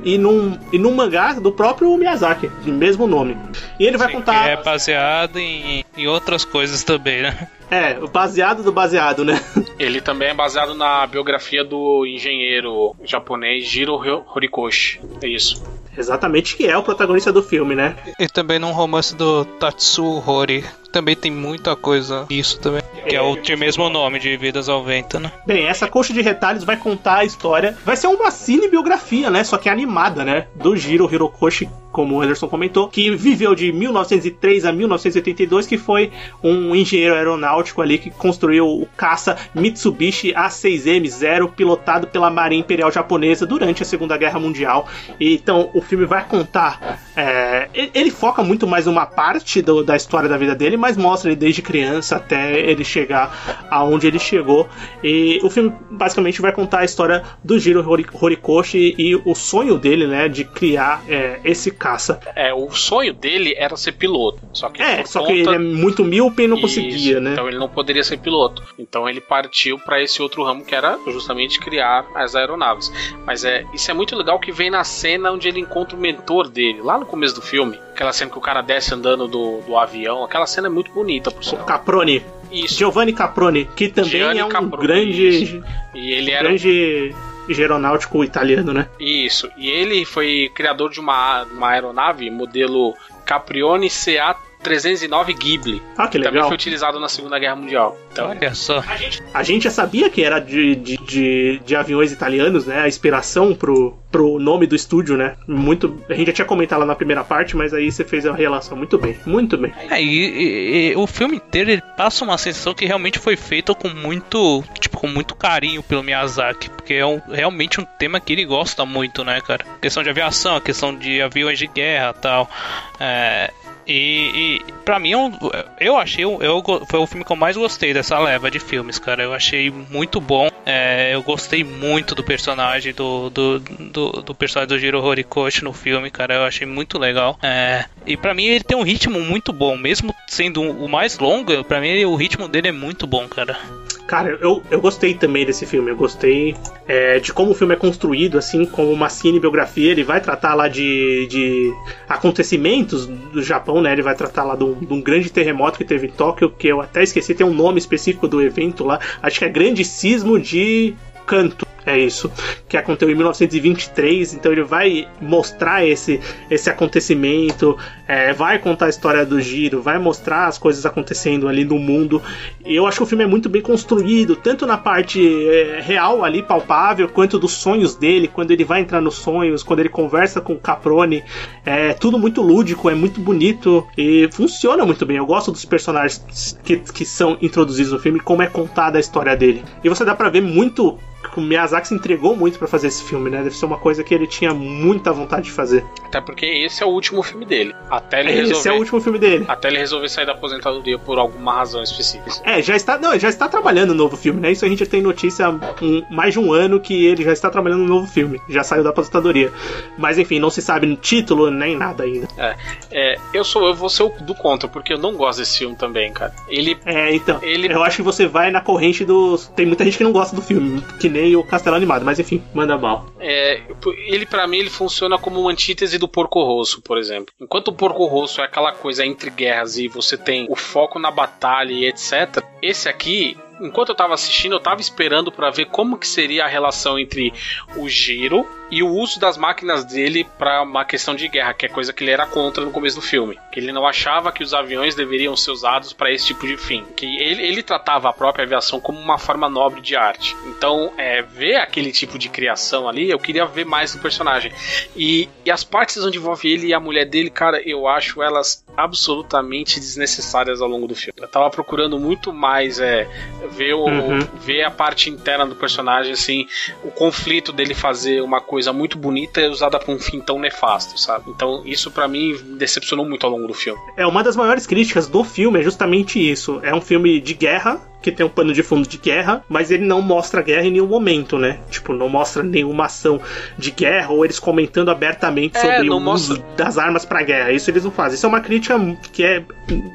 e num, e num mangá do próprio Miyazaki, de mesmo nome. E ele vai Sim, contar. que é baseado em, em outras coisas também, né? É, o baseado do baseado, né? Ele também é baseado na biografia do engenheiro japonês Jiro Horikoshi. É isso. Exatamente, que é o protagonista do filme, né? E também num romance do Tatsu Hori, também tem muita coisa isso também. Que é o mesmo nome de Vidas ao Vento, né? Bem, essa coxa de retalhos vai contar a história. Vai ser uma cinebiografia, né? Só que animada, né? Do Jiro Hirokoshi como o Anderson comentou, que viveu de 1903 a 1982, que foi um engenheiro aeronáutico ali que construiu o caça Mitsubishi A6M0, pilotado pela Marinha Imperial Japonesa durante a Segunda Guerra Mundial. E, então, o filme vai contar. É, ele foca muito mais uma parte do, da história da vida dele, mas mostra ele desde criança até ele chegar aonde ele chegou. E o filme basicamente vai contar a história do Jiro Horikoshi e o sonho dele, né, de criar é, esse caça. É, o sonho dele era ser piloto. Só que é, só conta... que ele é muito míope e não Isso, conseguia, né? Então ele não poderia ser piloto. Então ele partiu para esse outro ramo que era justamente criar as aeronaves. Mas é, isso é muito legal que vem na cena onde ele encontra o mentor dele, lá no começo do filme. Aquela cena que o cara desce andando do, do avião. Aquela cena é muito bonita. O Caproni. Isso. Giovanni Caproni, que também Gianni é um Caproni, grande. Isso. E ele era. Grande aeronáutico italiano, né? Isso. E ele foi criador de uma, uma aeronave modelo Caprione CA 309 Ghibli. Ah, que legal. Também foi utilizado na Segunda Guerra Mundial. Então, Olha só. A gente, a gente já sabia que era de, de, de, de, aviões italianos, né? A inspiração pro, pro nome do estúdio, né? Muito. A gente já tinha comentado lá na primeira parte, mas aí você fez a relação muito bem. Muito bem. É, e, e, e o filme inteiro ele passa uma sensação que realmente foi feito com muito. Tipo, com muito carinho pelo Miyazaki. Porque é um, realmente um tema que ele gosta muito, né, cara? A questão de aviação, a questão de aviões de guerra tal. É, e, e para mim, eu, eu achei. Eu, foi o filme que eu mais gostei dessa leva de filmes, cara. Eu achei muito bom. É, eu gostei muito do personagem do, do, do, do, personagem do Jiro Horikoshi no filme, cara. Eu achei muito legal. É, e para mim ele tem um ritmo muito bom, mesmo sendo o mais longo. Para mim o ritmo dele é muito bom, cara. Cara, eu, eu gostei também desse filme. Eu gostei é, de como o filme é construído, assim, como uma cinebiografia. Ele vai tratar lá de, de acontecimentos do Japão, né? Ele vai tratar lá de um, de um, grande terremoto que teve em Tóquio, que eu até esqueci, tem um nome específico do evento lá. Acho que é Grande Sismo de Canto. É isso. Que aconteceu em 1923. Então ele vai mostrar esse, esse acontecimento, é, vai contar a história do Giro, vai mostrar as coisas acontecendo ali no mundo. Eu acho que o filme é muito bem construído, tanto na parte é, real ali, palpável, quanto dos sonhos dele, quando ele vai entrar nos sonhos, quando ele conversa com o Caprone. É tudo muito lúdico, é muito bonito e funciona muito bem. Eu gosto dos personagens que, que são introduzidos no filme, como é contada a história dele. E você dá pra ver muito o Miyazaki se entregou muito para fazer esse filme, né? Deve ser uma coisa que ele tinha muita vontade de fazer. Até porque esse é o último filme dele. Até ele é, resolver. Esse é o último filme dele. Até ele resolver sair da aposentadoria por alguma razão específica. É, já está, não, já está trabalhando no novo filme, né? Isso a gente tem notícia há um, mais de um ano que ele já está trabalhando no novo filme. Já saiu da aposentadoria. Mas enfim, não se sabe no título nem nada ainda. É, é eu sou eu vou ser o do contra, porque eu não gosto desse filme também, cara. Ele É, então. Ele... Eu acho que você vai na corrente dos tem muita gente que não gosta do filme, que nem o Castelo Animado, mas enfim, manda mal. É, ele para mim ele funciona como uma antítese do Porco Rosso, por exemplo. Enquanto o Porco Rosso é aquela coisa entre guerras e você tem o foco na batalha e etc. Esse aqui enquanto eu tava assistindo, eu tava esperando para ver como que seria a relação entre o Giro e o uso das máquinas dele para uma questão de guerra, que é coisa que ele era contra no começo do filme. Que ele não achava que os aviões deveriam ser usados para esse tipo de fim. Que ele, ele, tratava a própria aviação como uma forma nobre de arte. Então, é, ver aquele tipo de criação ali, eu queria ver mais do personagem. E, e as partes onde envolve ele e a mulher dele, cara, eu acho elas absolutamente desnecessárias ao longo do filme. Eu tava procurando muito mais é, ver, o, uhum. ver a parte interna do personagem, assim, o conflito dele fazer uma coisa muito bonita e usada pra um fim tão nefasto, sabe? Então, isso para mim decepcionou muito ao longo do filme. É, uma das maiores críticas do filme é justamente isso. É um filme de guerra, que tem um pano de fundo de guerra, mas ele não mostra guerra em nenhum momento, né? Tipo, não mostra nenhuma ação de guerra ou eles comentando abertamente é, sobre o mostra... uso das armas para guerra. Isso eles não fazem. Isso é uma crítica que é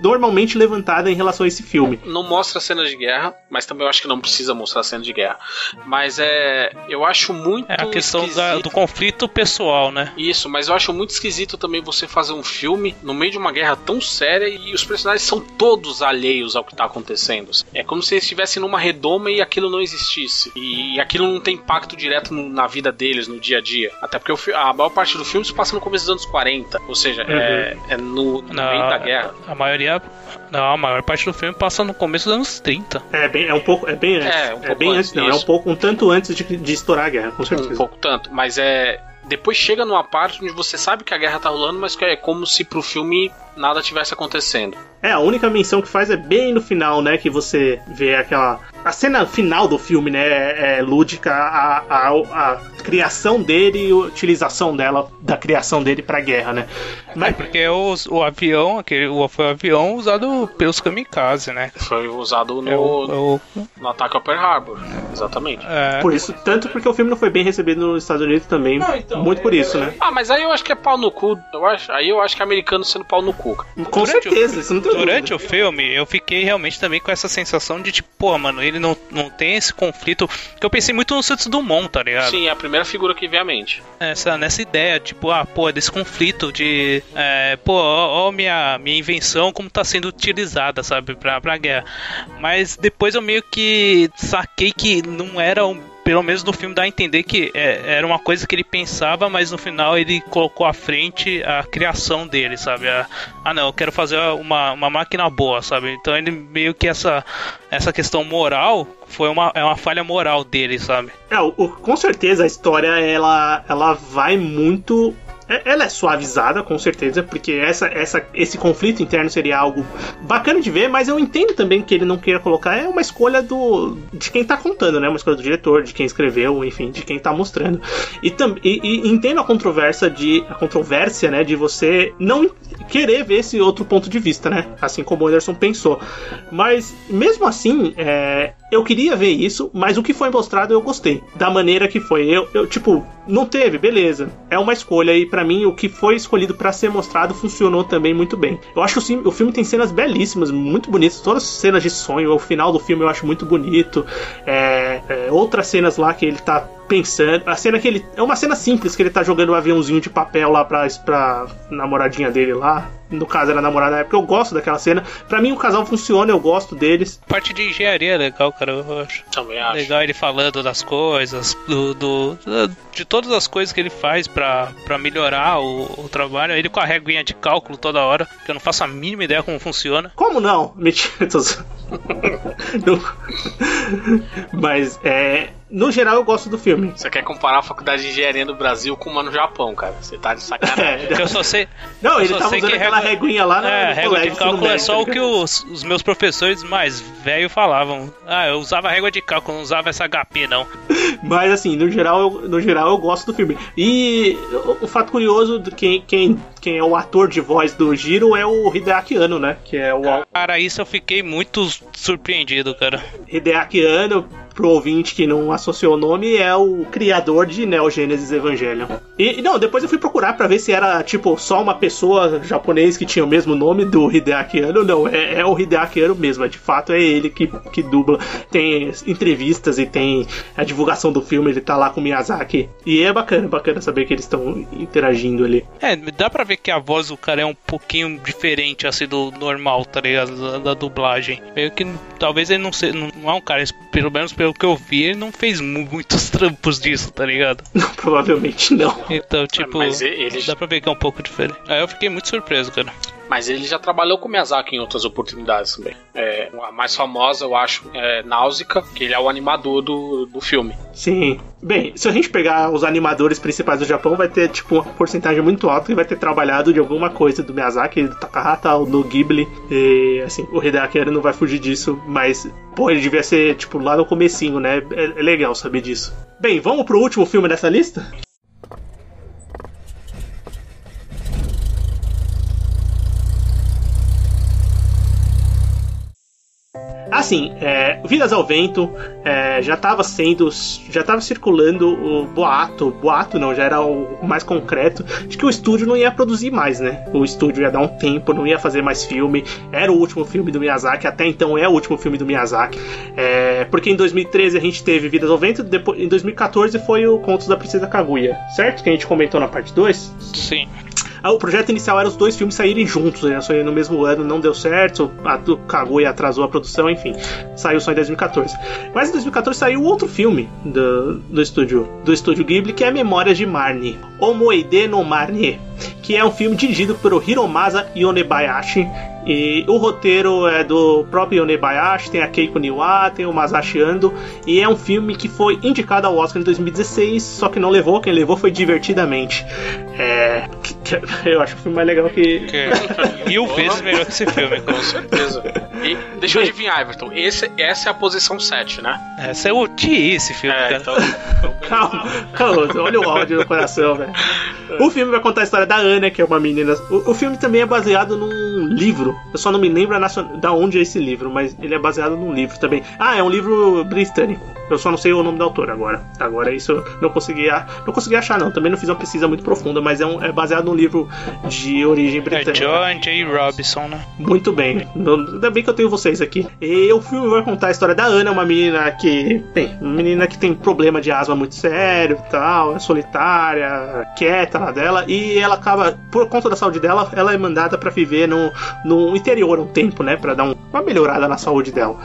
normalmente levantada em relação a esse filme. Não mostra cenas de guerra, mas também eu acho que não precisa mostrar cenas de guerra. Mas é, eu acho muito é a questão da, do conflito pessoal, né? Isso, mas eu acho muito esquisito também você fazer um filme no meio de uma guerra tão séria e os personagens são todos alheios ao que tá acontecendo. É como como se eles estivessem numa redoma e aquilo não existisse. E, e aquilo não tem impacto direto no, na vida deles, no dia a dia. Até porque o, a maior parte do filme se passa no começo dos anos 40. Ou seja, uhum. é, é, no, no meio da guerra. A maioria. Não, a maior parte do filme passa no começo dos anos 30. É, bem, é um pouco. É bem antes. É, um é bem antes, antes não. Isso. É um pouco, um tanto antes de, de estourar a guerra, com certeza. Um pouco tanto, mas é depois chega numa parte onde você sabe que a guerra tá rolando, mas que é como se pro filme nada tivesse acontecendo. É, a única menção que faz é bem no final, né? Que você vê aquela. A cena final do filme, né? É, é lúdica a, a, a, criação dele e a utilização dela, da criação dele pra guerra, né? Mas... É porque o, o avião, aquele, o, foi o avião usado pelos kamikaze, né? Foi usado no, é o, no ataque ao Pearl Harbor, exatamente. É. Por isso, tanto porque o filme não foi bem recebido nos Estados Unidos também. Não, então, muito por isso, né? Ah, mas aí eu acho que é pau no cu. Eu acho, aí eu acho que é americano sendo pau no cu. Com durante certeza, o, isso não tem Durante o filme, eu fiquei realmente também com essa sensação de tipo, pô, mano, ele não, não tem esse conflito. Que eu pensei muito no Santos Dumont, tá ligado? Sim, é a primeira figura que vem à mente. Essa, nessa ideia, tipo, ah, pô, desse conflito de. É, pô, ó, ó, minha, minha invenção como tá sendo utilizada, sabe, pra, pra guerra. Mas depois eu meio que saquei que não era um pelo menos no filme dá a entender que é, era uma coisa que ele pensava, mas no final ele colocou à frente a criação dele, sabe? A, ah, não, eu quero fazer uma, uma máquina boa, sabe? Então ele meio que essa, essa questão moral foi uma, é uma falha moral dele, sabe? É, o, com certeza a história ela, ela vai muito ela é suavizada, com certeza, porque essa, essa, esse conflito interno seria algo bacana de ver, mas eu entendo também que ele não queira colocar. É uma escolha do de quem tá contando, né? Uma escolha do diretor, de quem escreveu, enfim, de quem tá mostrando. E, tam, e, e entendo a controvérsia de a controvérsia, né? De você não querer ver esse outro ponto de vista, né? Assim como o Anderson pensou. Mas mesmo assim, é, eu queria ver isso, mas o que foi mostrado eu gostei da maneira que foi. Eu, eu tipo, não teve, beleza. É uma escolha e para mim o que foi escolhido para ser mostrado funcionou também muito bem. Eu acho que o, filme tem cenas belíssimas, muito bonitas, todas as cenas de sonho. O final do filme eu acho muito bonito. É, é, outras cenas lá que ele tá pensando. A cena que ele. É uma cena simples, que ele tá jogando um aviãozinho de papel lá pra, pra namoradinha dele lá. No caso era namorada na época, eu gosto daquela cena. Pra mim o casal funciona, eu gosto deles. Parte de engenharia é legal, cara, eu acho. Também acho. Legal ele falando das coisas, do, do de todas as coisas que ele faz pra, pra melhorar o, o trabalho. Ele com a reguinha de cálculo toda hora, que eu não faço a mínima ideia como funciona. Como não? Mentira, não. Mas é no geral, eu gosto do filme. Você quer comparar a faculdade de engenharia no Brasil com uma no Japão, cara? Você tá de sacanagem. É, eu só sei. Não, ele tava usando aquela régua... reguinha lá na. É, régua de cálculo é só o que os, os meus professores mais velhos falavam. Ah, eu usava régua de cálculo, não usava essa HP, não. Mas assim, no geral, eu, no geral, eu gosto do filme. E o, o fato curioso de quem, quem, quem é o ator de voz do Giro é o Hideaki Anno, né? Que é o. Cara, isso eu fiquei muito surpreendido, cara. Hideaki Anno pro ouvinte que não associou o nome, é o criador de Neo Genesis Evangelion. E não, depois eu fui procurar para ver se era tipo só uma pessoa japonês que tinha o mesmo nome do Hideaki Anno. Não, é, é o Hideaki Anno mesmo, é, de fato é ele que, que dubla. Tem entrevistas e tem a divulgação do filme, ele tá lá com o Miyazaki. E é bacana, bacana saber que eles estão interagindo ali. É, dá pra ver que a voz do cara é um pouquinho diferente assim do normal, tá ligado? Da, da dublagem. Meio que talvez ele não seja, não é um cara, pelo menos pelo pelo que eu vi, ele não fez muitos trampos disso, tá ligado? Não, provavelmente não. Então, tipo, Mas ele... dá pra ver que é um pouco diferente. Aí eu fiquei muito surpreso, cara. Mas ele já trabalhou com Miyazaki em outras oportunidades também. É, a mais famosa, eu acho, é Náusica, que ele é o animador do, do filme. Sim. Bem, se a gente pegar os animadores principais do Japão, vai ter, tipo, uma porcentagem muito alta que vai ter trabalhado de alguma coisa do Miyazaki, do Takahata, ou do Ghibli. E, assim, o Hideaki não vai fugir disso, mas, pô, ele devia ser, tipo, lá no comecinho, né? É, é legal saber disso. Bem, vamos pro último filme dessa lista? Assim, é, Vidas ao Vento é, já estava sendo, já estava circulando o boato, boato não, já era o mais concreto, de que o estúdio não ia produzir mais, né? O estúdio ia dar um tempo, não ia fazer mais filme, era o último filme do Miyazaki, até então é o último filme do Miyazaki, é, porque em 2013 a gente teve Vidas ao Vento, depois, em 2014 foi o Contos da Princesa Kaguya, certo? Que a gente comentou na parte 2? Sim. Ah, o projeto inicial era os dois filmes saírem juntos, né? Só no mesmo ano, não deu certo, cagou e atrasou a produção, enfim. Saiu só em 2014. Mas em 2014 saiu outro filme do, do estúdio do estúdio Ghibli, que é Memórias de Marnie. Omoide no Marnie, que é um filme dirigido pelo Hiromasa Yonebayashi, e o roteiro é do próprio Yonebayashi, tem a Keiko Niwa, tem o Masashi Ando, e é um filme que foi indicado ao Oscar em 2016, só que não levou, quem levou foi Divertidamente. É, eu acho o filme mais legal que. que mil vezes melhor que esse filme, com certeza. E deixa eu adivinhar, Everton, esse, essa é a posição 7, né? Essa é o odiei esse filme, é. Então, então calma, calma, olha o áudio no coração, velho. O filme vai contar a história da Ana, que é uma menina. O, o filme também é baseado num livro. Eu só não me lembro da onde é esse livro, mas ele é baseado num livro também. Ah, é um livro britânico. Eu só não sei o nome do autor agora. Agora isso eu não consegui, não consegui achar, não. Também não fiz uma pesquisa muito profunda, mas é, um, é baseado num livro de origem é britânica. É John J. Robinson, né? Muito bem. Ainda bem que eu tenho vocês aqui. E o filme vai contar a história da Ana, uma menina que. Bem, uma menina que tem problema de asma muito sério tal, é solitária, quieta lá dela, e ela acaba, por conta da saúde dela, ela é mandada para viver no, no interior um tempo, né? Pra dar um, uma melhorada na saúde dela.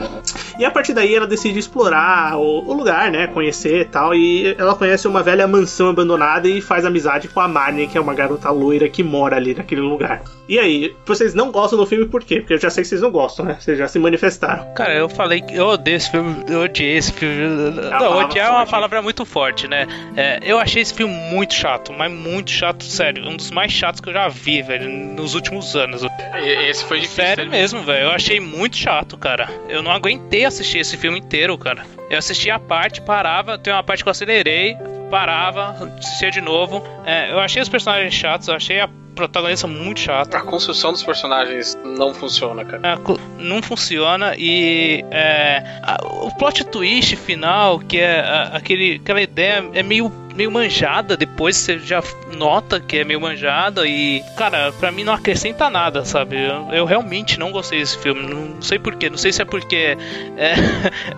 E a partir daí ela decide explorar o, o lugar, né? Conhecer e tal. E ela conhece uma velha mansão abandonada e faz amizade com a Marnie, que é uma garota loira que mora ali naquele lugar. E aí, vocês não gostam do filme por quê? Porque eu já sei que vocês não gostam, né? Vocês já se manifestaram. Cara, eu falei que eu odeio esse filme, eu odiei esse filme. É não, odiar é uma palavra muito forte, né? É, eu achei esse filme muito chato, mas muito chato, sério. Um dos mais chatos que eu já vi, velho, nos últimos anos. Esse foi difícil. Sério mesmo, velho. Eu achei muito chato, cara. Eu não aguentei assistir esse filme inteiro, cara. Eu assisti a parte, parava, tem uma parte que eu acelerei, parava, assistia de novo. É, eu achei os personagens chatos, eu achei a protagonista muito chata. A construção dos personagens não funciona, cara. É, não funciona e é, a, o plot twist final, que é a, aquele, aquela ideia, é meio meio manjada, depois você já nota que é meio manjada e, cara, para mim não acrescenta nada, sabe? Eu, eu, realmente não gostei desse filme, não sei porquê, não sei se é porque é,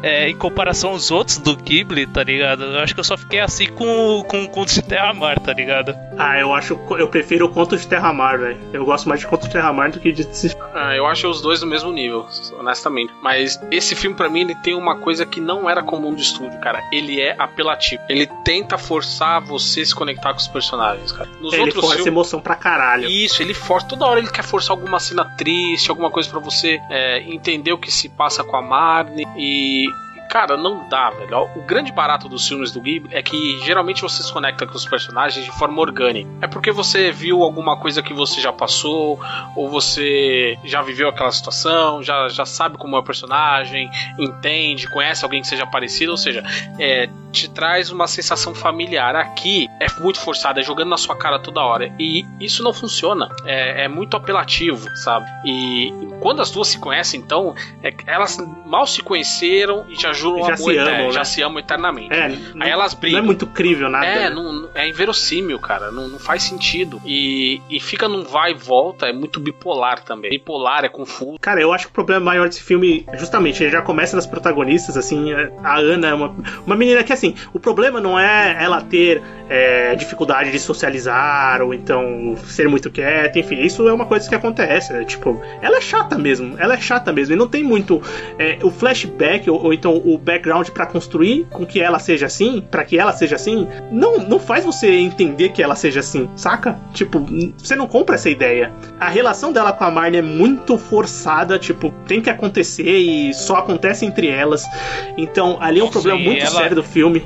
é, em comparação aos outros do Ghibli, tá ligado? Eu acho que eu só fiquei assim com, com Contos de Terra-Mar, tá ligado? Ah, eu acho, eu prefiro Contos de Terra-Mar, velho. Eu gosto mais de Contos de Terra-Mar do que de... Ah, eu acho os dois no mesmo nível, honestamente. Mas esse filme, para mim, ele tem uma coisa que não era comum de estúdio, cara. Ele é apelativo. Ele tenta forçar você se conectar com os personagens, cara. Nos ele outros força filmes, emoção pra caralho. Isso, ele força. Toda hora ele quer forçar alguma cena triste, alguma coisa para você é, entender o que se passa com a Marnie. E Cara, não dá, velho. O grande barato dos filmes do Ghibli é que geralmente você se conecta com os personagens de forma orgânica. É porque você viu alguma coisa que você já passou, ou você já viveu aquela situação, já, já sabe como é o personagem, entende, conhece alguém que seja parecido, ou seja, é, te traz uma sensação familiar. Aqui é muito forçado, é jogando na sua cara toda hora. E isso não funciona. É, é muito apelativo, sabe? E quando as duas se conhecem, então, é, elas mal se conheceram e já juram já amor se amam, né? já se amam eternamente. É, Aí elas brigam. Não é muito crível nada. É, não, é inverossímil, cara. Não, não faz sentido. E, e fica num vai e volta, é muito bipolar também. Bipolar, é confuso. Cara, eu acho que o problema maior desse filme, justamente, ele já começa nas protagonistas, assim, a Ana é uma, uma menina que, assim, o problema não é ela ter é, dificuldade de socializar, ou então ser muito quieta, enfim, isso é uma coisa que acontece. Né? Tipo, ela é chata mesmo, ela é chata mesmo, e não tem muito é, o flashback, ou, ou então o background para construir com que ela seja assim, para que ela seja assim, não, não faz você entender que ela seja assim, saca? Tipo, você não compra essa ideia. A relação dela com a Marnie é muito forçada, tipo, tem que acontecer e só acontece entre elas. Então, ali é um problema muito ela... sério do filme.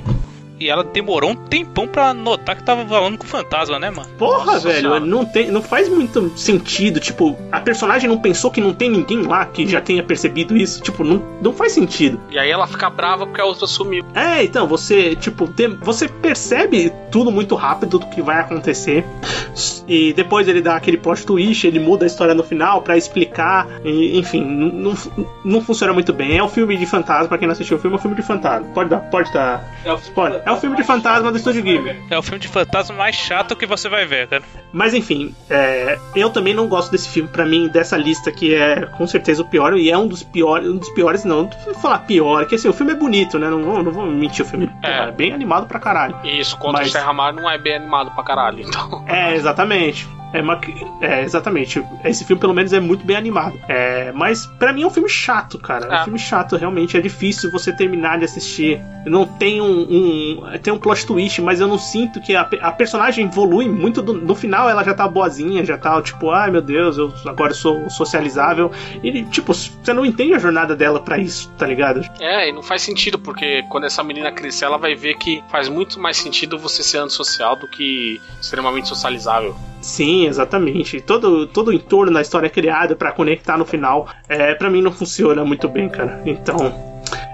E ela demorou um tempão pra notar que tava falando com o fantasma, né, mano? Porra, Nossa, velho, não, tem, não faz muito sentido. Tipo, a personagem não pensou que não tem ninguém lá que já tenha percebido isso. Tipo, não, não faz sentido. E aí ela fica brava porque a outra sumiu. É, então, você, tipo, tem, você percebe tudo muito rápido do que vai acontecer. E depois ele dá aquele plot twist, ele muda a história no final para explicar. E, enfim, não, não funciona muito bem. É um filme de fantasma, pra quem não assistiu o filme, é um filme de fantasma. Pode dar, pode dar. É o, pode. É o filme de fantasma do Estúdio Ghibli. É o filme de fantasma mais chato que você vai ver, cara. Mas enfim, é, eu também não gosto desse filme. Para mim, dessa lista que é com certeza o pior e é um dos piores, um dos piores não, não vou falar pior, que assim o filme é bonito, né? Não vou, não vou mentir, o filme é. é bem animado pra caralho. Isso, contra Mas... o Serra Mar não é bem animado pra caralho, então. É, exatamente. É, uma, é, exatamente. Esse filme, pelo menos, é muito bem animado. É, mas para mim é um filme chato, cara. É um ah. filme chato, realmente. É difícil você terminar de assistir. Não tem um, um, tem um plot twist, mas eu não sinto que a, a personagem evolui muito. Do, no final ela já tá boazinha, já tá tipo, ai meu Deus, eu agora sou socializável. E tipo, você não entende a jornada dela para isso, tá ligado? É, e não faz sentido, porque quando essa menina crescer, ela vai ver que faz muito mais sentido você ser antissocial do que extremamente socializável. Sim, exatamente. Todo, todo o entorno da história é criado para conectar no final, é, para mim não funciona muito bem, cara. Então,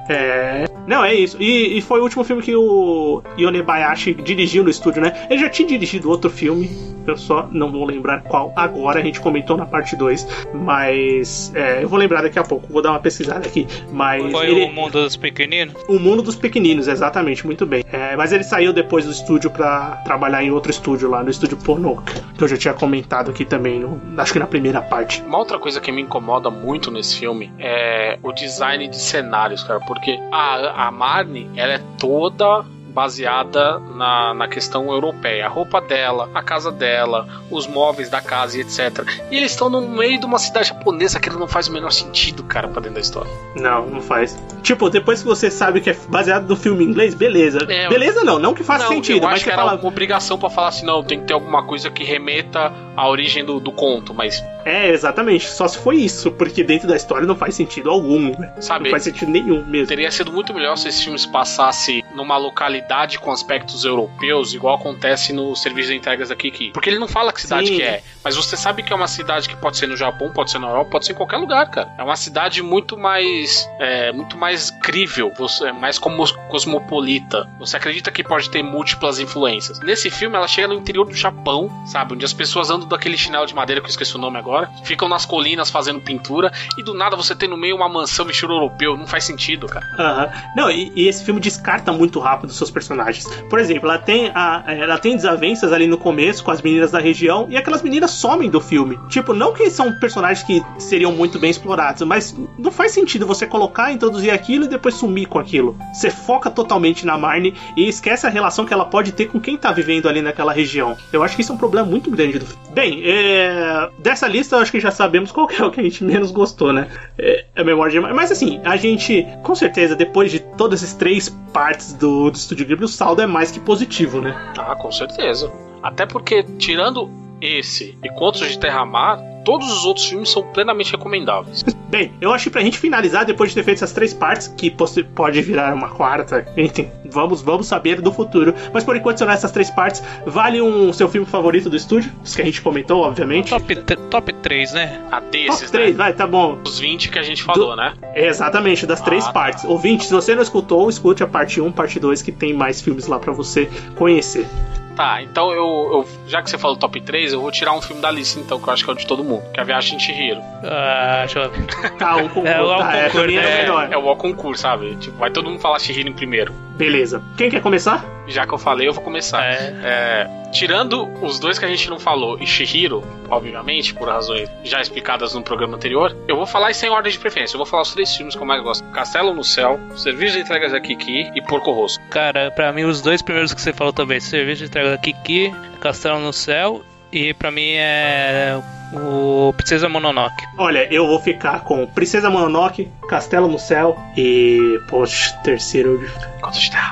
é... Não, é isso. E, e, foi o último filme que o Yonebayashi dirigiu no estúdio, né? Ele já tinha dirigido outro filme, eu só não vou lembrar qual agora, a gente comentou na parte 2, mas é, eu vou lembrar daqui a pouco, vou dar uma pesquisada aqui. Mas foi ele... o Mundo dos Pequeninos? O Mundo dos Pequeninos, exatamente, muito bem. É, mas ele saiu depois do estúdio para trabalhar em outro estúdio lá, no estúdio Ponok, que eu já tinha comentado aqui também, no, acho que na primeira parte. Uma outra coisa que me incomoda muito nesse filme é o design de cenários, cara porque a, a Marne, ela é toda baseada na, na questão europeia. A roupa dela, a casa dela, os móveis da casa e etc. E eles estão no meio de uma cidade japonesa que não faz o menor sentido, cara, pra dentro da história. Não, não faz. Tipo, depois que você sabe que é baseado no filme inglês, beleza. É, beleza não, não que faça sentido, eu mas que, que era fala... uma obrigação para falar assim, não, tem que ter alguma coisa que remeta à origem do, do conto, mas é, exatamente. Só se foi isso, porque dentro da história não faz sentido algum, né? Sabe? Não faz sentido nenhum mesmo. Teria sido muito melhor se esse filme se passasse numa localidade com aspectos europeus, igual acontece no serviço de entregas da Kiki. Porque ele não fala que cidade Sim. que é, mas você sabe que é uma cidade que pode ser no Japão, pode ser na Europa, pode ser em qualquer lugar, cara. É uma cidade muito mais é, muito mais crível, você, é mais como cosmopolita. Você acredita que pode ter múltiplas influências. Nesse filme, ela chega no interior do Japão, sabe? Onde as pessoas andam daquele chinelo de madeira que eu esqueci o nome agora ficam nas colinas fazendo pintura e do nada você tem no meio uma mansão estilo europeu. Não faz sentido, cara. Uhum. Não, e, e, esse filme descarta muito rápido os seus personagens. Por exemplo, ela tem, a, ela tem desavenças ali no começo com as meninas da região e aquelas meninas somem do filme. Tipo, não que são personagens que seriam muito bem explorados, mas não faz sentido você colocar, introduzir aquilo e depois sumir com aquilo. Você foca totalmente na Marnie e esquece a relação que ela pode ter com quem tá vivendo ali naquela região. Eu acho que isso é um problema muito grande do filme. Bem, é... dessa lista lista, acho que já sabemos qual é o que a gente menos gostou, né? É, a memória de. Mas assim, a gente, com certeza, depois de todas essas três partes do, do Estúdio Ghibli, o saldo é mais que positivo, né? Ah, com certeza. Até porque, tirando esse e Contos de Terra-Mar, todos os outros filmes são plenamente recomendáveis. Bem, eu acho que pra gente finalizar, depois de ter feito essas três partes, que pode virar uma quarta, enfim, vamos, vamos saber do futuro. Mas por enquanto são essas três partes. Vale um seu filme favorito do estúdio? Os que a gente comentou, obviamente. Top, top 3, né? Ah, desses, top 3, né? vai, tá bom. Os 20 que a gente falou, do... né? Exatamente, das ah, três tá. partes. Ouvinte, se você não escutou, escute a parte 1, parte 2, que tem mais filmes lá para você conhecer. Tá, então eu, eu, Já que você falou top 3, eu vou tirar um filme da lista, então, que eu acho que é o de todo mundo, que é a Viagem de Chihiro. Ah, deixa eu ver. Tá, o concurso. É, o tá, é, concurso, é, é, é o concurso, sabe? Tipo, vai todo mundo falar Chihiro em primeiro. Beleza. Quem quer começar? Já que eu falei, eu vou começar. É. É, tirando os dois que a gente não falou e Shihiro, obviamente, por razões já explicadas no programa anterior, eu vou falar sem ordem de preferência. Eu vou falar os três filmes que eu mais gosto: Castelo no Céu, Serviço de Entregas da Kiki e Porco Rosso. Cara, pra mim, os dois primeiros que você falou também: Serviço de Entregas da Kiki, Castelo no Céu e pra mim é o Princesa Mononoke. Olha, eu vou ficar com Princesa Mononoke, Castelo no Céu e. Poxa, terceiro.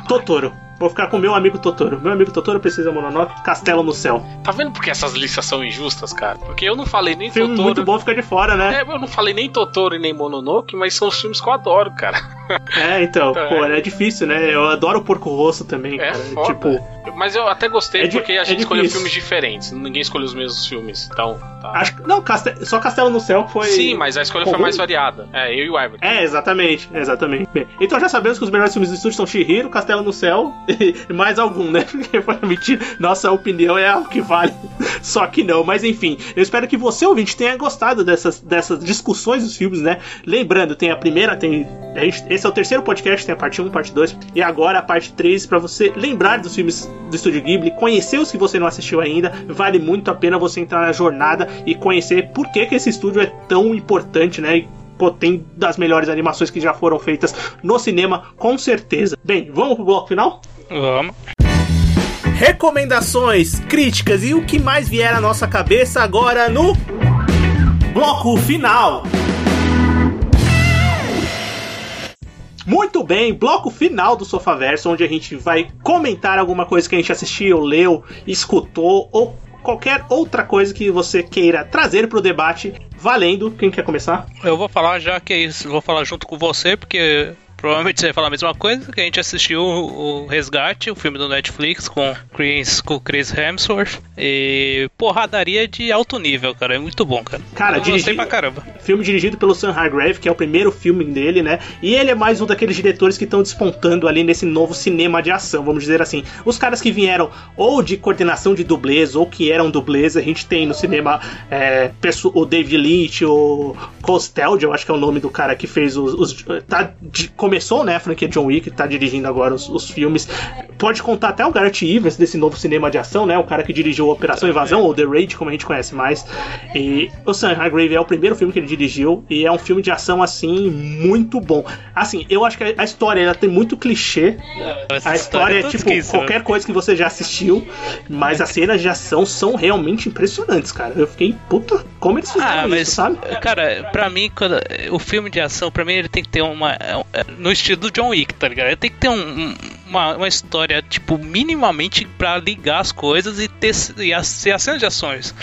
Totoro. Vou ficar com meu amigo Totoro. Meu amigo Totoro precisa Mononoke, Castelo no Céu. Tá vendo porque essas listas são injustas, cara? Porque eu não falei nem Filme Totoro. muito bom fica de fora, né? É, eu não falei nem Totoro e nem Mononoke, mas são os filmes que eu adoro, cara. É, então, então pô, é. é. difícil, né? Eu adoro o Porco Rosso também, é cara. Foda. Tipo. Mas eu até gostei é porque a é gente escolheu filmes diferentes. Ninguém escolheu os mesmos filmes. Então. Tá. Acho que. Não, só Castelo no Céu foi. Sim, mas a escolha foi mais variada. É, eu e o Everton. É, exatamente. Exatamente. Bem, então já sabemos que os melhores filmes do estúdio são Shihiro, Castelo no Céu mais algum, né? Porque mentir, nossa opinião é algo que vale. Só que não. Mas enfim, eu espero que você, ouvinte, tenha gostado dessas, dessas discussões dos filmes, né? Lembrando, tem a primeira, tem. Esse é o terceiro podcast, tem a parte 1, parte 2. E agora a parte 3 para você lembrar dos filmes do Estúdio Ghibli, conhecer os que você não assistiu ainda. Vale muito a pena você entrar na jornada e conhecer por que, que esse estúdio é tão importante, né? Pô, tem das melhores animações que já foram feitas no cinema, com certeza. Bem, vamos pro bloco final? Vamos. recomendações, críticas e o que mais vier à nossa cabeça agora no bloco final. Muito bem, bloco final do Sofaverso, onde a gente vai comentar alguma coisa que a gente assistiu, leu, escutou ou qualquer outra coisa que você queira trazer para o debate, valendo. Quem quer começar? Eu vou falar já que é isso, vou falar junto com você, porque Provavelmente você vai falar a mesma coisa, que a gente assistiu o Resgate, o filme do Netflix com Chris, com Chris Hemsworth. E porradaria de alto nível, cara. É muito bom, cara. Cara, Eu dirigido, pra caramba. Filme dirigido pelo Sam Hargrave, que é o primeiro filme dele, né? E ele é mais um daqueles diretores que estão despontando ali nesse novo cinema de ação, vamos dizer assim. Os caras que vieram ou de coordenação de dublês ou que eram dublês, a gente tem no cinema é, o David Lynch, o Costel, eu acho que é o nome do cara que fez os. os tá de, começou, né, a franquia John Wick, tá dirigindo agora os, os, filmes. Pode contar até o Garrett Evans desse novo cinema de ação, né, o cara que dirigiu Operação Invasão, ou The Raid, como a gente conhece mais. E o Sam Hargrave é o primeiro filme que ele dirigiu, e é um filme de ação, assim, muito bom. Assim, eu acho que a história, ela tem muito clichê. A história é, tipo, esqueci, qualquer coisa que você já assistiu, mas as cenas de ação são realmente impressionantes, cara. Eu fiquei, puta, como eles fizeram ah, mas, isso, sabe? Cara, pra mim, quando, o filme de ação, pra mim, ele tem que ter uma no estilo do John Wick, tá ligado? Tem que ter um, uma, uma história, tipo, minimamente para ligar as coisas e ter. E as, as cenas de ações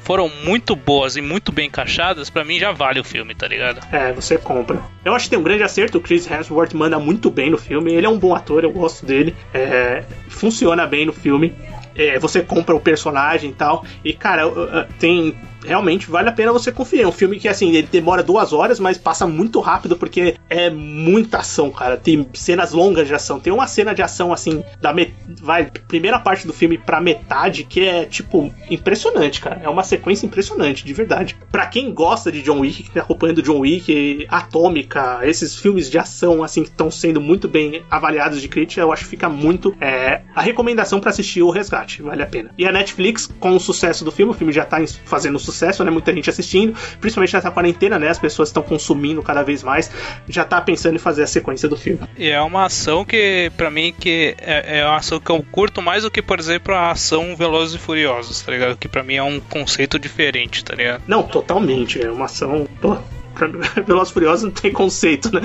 foram muito boas e muito bem encaixadas, para mim já vale o filme, tá ligado? É, você compra. Eu acho que tem um grande acerto, o Chris Hemsworth manda muito bem no filme, ele é um bom ator, eu gosto dele. É, funciona bem no filme. É, você compra o personagem e tal. E, cara, tem realmente vale a pena você conferir. É um filme que, assim, ele demora duas horas, mas passa muito rápido porque é muita ação, cara. Tem cenas longas de ação. Tem uma cena de ação, assim, da vai, primeira parte do filme pra metade, que é, tipo, impressionante, cara. É uma sequência impressionante, de verdade. Pra quem gosta de John Wick, que tá acompanhando John Wick, Atômica, esses filmes de ação, assim, que estão sendo muito bem avaliados de crítica, eu acho que fica muito é, a recomendação para assistir o Resgate. Vale a pena. E a Netflix, com o sucesso do filme, o filme já tá fazendo sucesso sucesso, né? Muita gente assistindo, principalmente nessa quarentena, né? As pessoas estão consumindo cada vez mais, já tá pensando em fazer a sequência do filme. E é uma ação que, para mim, que é, é uma ação que eu curto mais do que, por exemplo, a ação Velozes e Furiosos, tá ligado? Que para mim é um conceito diferente, tá ligado? Não, totalmente. É uma ação. Pô Velozes Furiosos não tem conceito, né?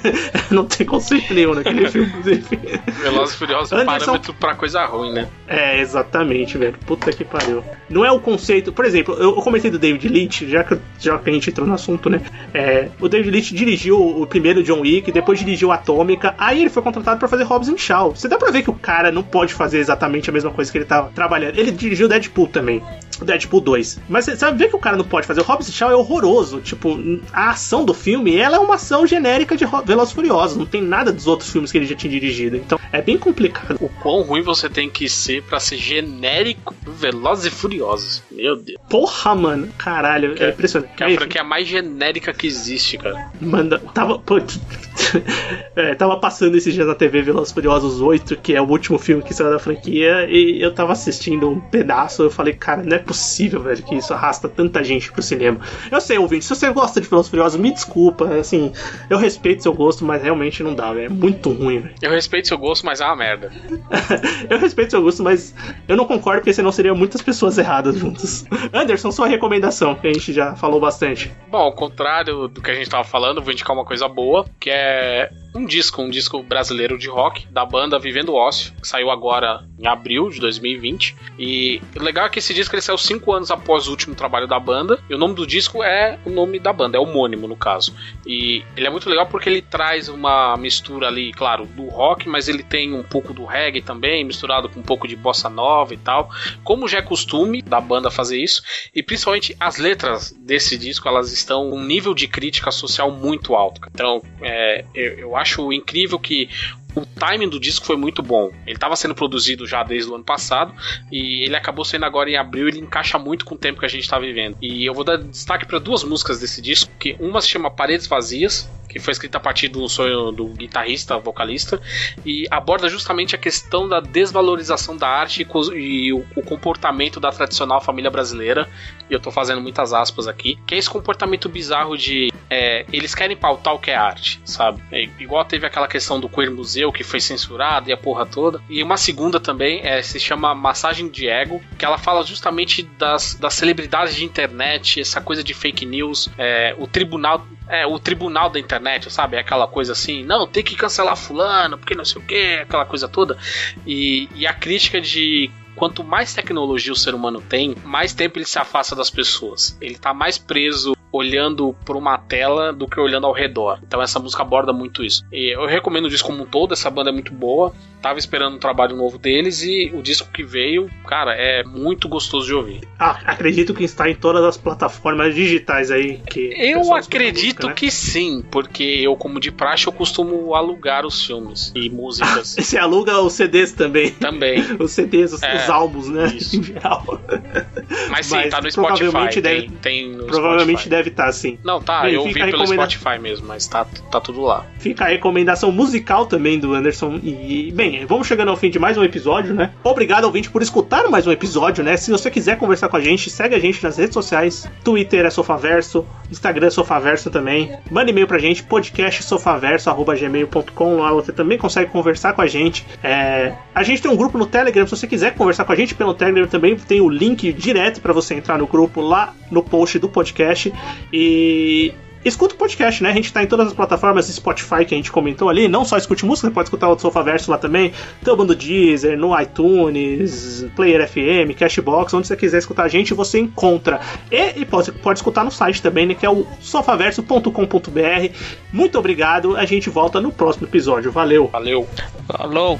não tem conceito nenhum naquele filme, enfim. Velozes Furiosos é parâmetro pra coisa ruim, né? É, exatamente, velho. Puta que pariu. Não é o conceito. Por exemplo, eu comentei do David Lynch, já que, já que a gente entrou no assunto, né? É, o David Lynch dirigiu o primeiro John Wick, depois dirigiu Atômica, aí ele foi contratado para fazer Hobbs Shaw. Você dá pra ver que o cara não pode fazer exatamente a mesma coisa que ele tava trabalhando. Ele dirigiu Deadpool também. Deadpool 2. Mas você sabe ver que o cara não pode fazer. O Hobbs Shaw é horroroso. Tipo, a ação do filme, ela é uma ação genérica de Velozes Furiosos, não tem nada dos outros filmes que ele já tinha dirigido. Então, é bem complicado. O quão ruim você tem que ser para ser genérico Velozes e Furiosos. Meu Deus. Porra, mano. Caralho, que, é impressionante. Que é a franquia mais genérica que existe, cara. Manda, tava, pô, é, tava passando esses dias na TV Velozes Furiosos 8, que é o último filme que saiu da franquia, e eu tava assistindo um pedaço, eu falei, cara, não é possível, velho, que isso arrasta tanta gente pro cinema. Eu sei, ouvinte, se você gosta de Velozes Furiosos, me desculpa, assim, eu respeito seu gosto, mas realmente não dá, velho. É muito ruim, velho. Eu respeito seu gosto, mas é uma merda. eu respeito seu gosto, mas eu não concordo porque senão seriam muitas pessoas erradas juntas. Anderson, sua recomendação, que a gente já falou bastante. Bom, ao contrário do que a gente tava falando, vou indicar uma coisa boa, que é um disco, um disco brasileiro de rock da banda Vivendo Ócio, que saiu agora em abril de 2020. E o legal é que esse disco ele saiu cinco anos após o último trabalho da banda. E o nome do disco é o nome da banda, é homônimo no caso. E ele é muito legal porque ele traz uma mistura ali, claro, do rock, mas ele tem um pouco do reggae também, misturado com um pouco de bossa nova e tal. Como já é costume da banda fazer isso. E principalmente as letras desse disco, elas estão um nível de crítica social muito alto. Então, é, eu, eu acho incrível que o timing do disco foi muito bom. Ele estava sendo produzido já desde o ano passado e ele acabou saindo agora em abril. Ele encaixa muito com o tempo que a gente está vivendo. E eu vou dar destaque para duas músicas desse disco, que uma se chama Paredes Vazias que foi escrita a partir do sonho do guitarrista, vocalista, e aborda justamente a questão da desvalorização da arte e o, o comportamento da tradicional família brasileira. E eu tô fazendo muitas aspas aqui, que é esse comportamento bizarro de é, eles querem pautar o que é arte, sabe? É, igual teve aquela questão do Queer Museu que foi censurado e a porra toda. E uma segunda também é, se chama Massagem de Ego, que ela fala justamente das, das celebridades de internet, essa coisa de fake news, é, o tribunal. É, o tribunal da internet, sabe? É aquela coisa assim, não, tem que cancelar fulano, porque não sei o que, aquela coisa toda. E, e a crítica de quanto mais tecnologia o ser humano tem, mais tempo ele se afasta das pessoas. Ele tá mais preso olhando por uma tela do que olhando ao redor. Então essa música aborda muito isso. E eu recomendo o disco como um todo, essa banda é muito boa. Tava esperando um trabalho novo deles e o disco que veio, cara, é muito gostoso de ouvir. Ah, acredito que está em todas as plataformas digitais aí que Eu acredito música, né? que sim, porque eu como de praxe eu costumo alugar os filmes e músicas. Você aluga os CDs também? Também. os CDs, os, é, os álbuns, né? Isso. Em geral. Mas sim, Mas, tá no Spotify. Deve, tem, tem no provavelmente Spotify. deve estar tá, sim. Não, tá, Bem, eu vi pelo Spotify mesmo, mas tá, tá tudo lá. Fica a recomendação musical também do Anderson. E, bem, vamos chegando ao fim de mais um episódio, né? Obrigado, ouvinte, por escutar mais um episódio, né? Se você quiser conversar com a gente, segue a gente nas redes sociais. Twitter é Sofaverso, Instagram é Sofaverso também. Manda e-mail pra gente, podcastsofaverso.gmail.com. Lá você também consegue conversar com a gente. É... A gente tem um grupo no Telegram, se você quiser conversar com a gente pelo Telegram também, tem o link direto para você entrar no grupo lá no post do podcast. E escuta o podcast, né? A gente tá em todas as plataformas Spotify que a gente comentou ali. Não só escute música, você pode escutar o Sofa Verso lá também. Também no Deezer, no iTunes, Player FM, Cashbox, onde você quiser escutar a gente, você encontra. E, e pode, pode escutar no site também, né? Que é o sofaverso.com.br. Muito obrigado. A gente volta no próximo episódio. Valeu. Valeu. Falou.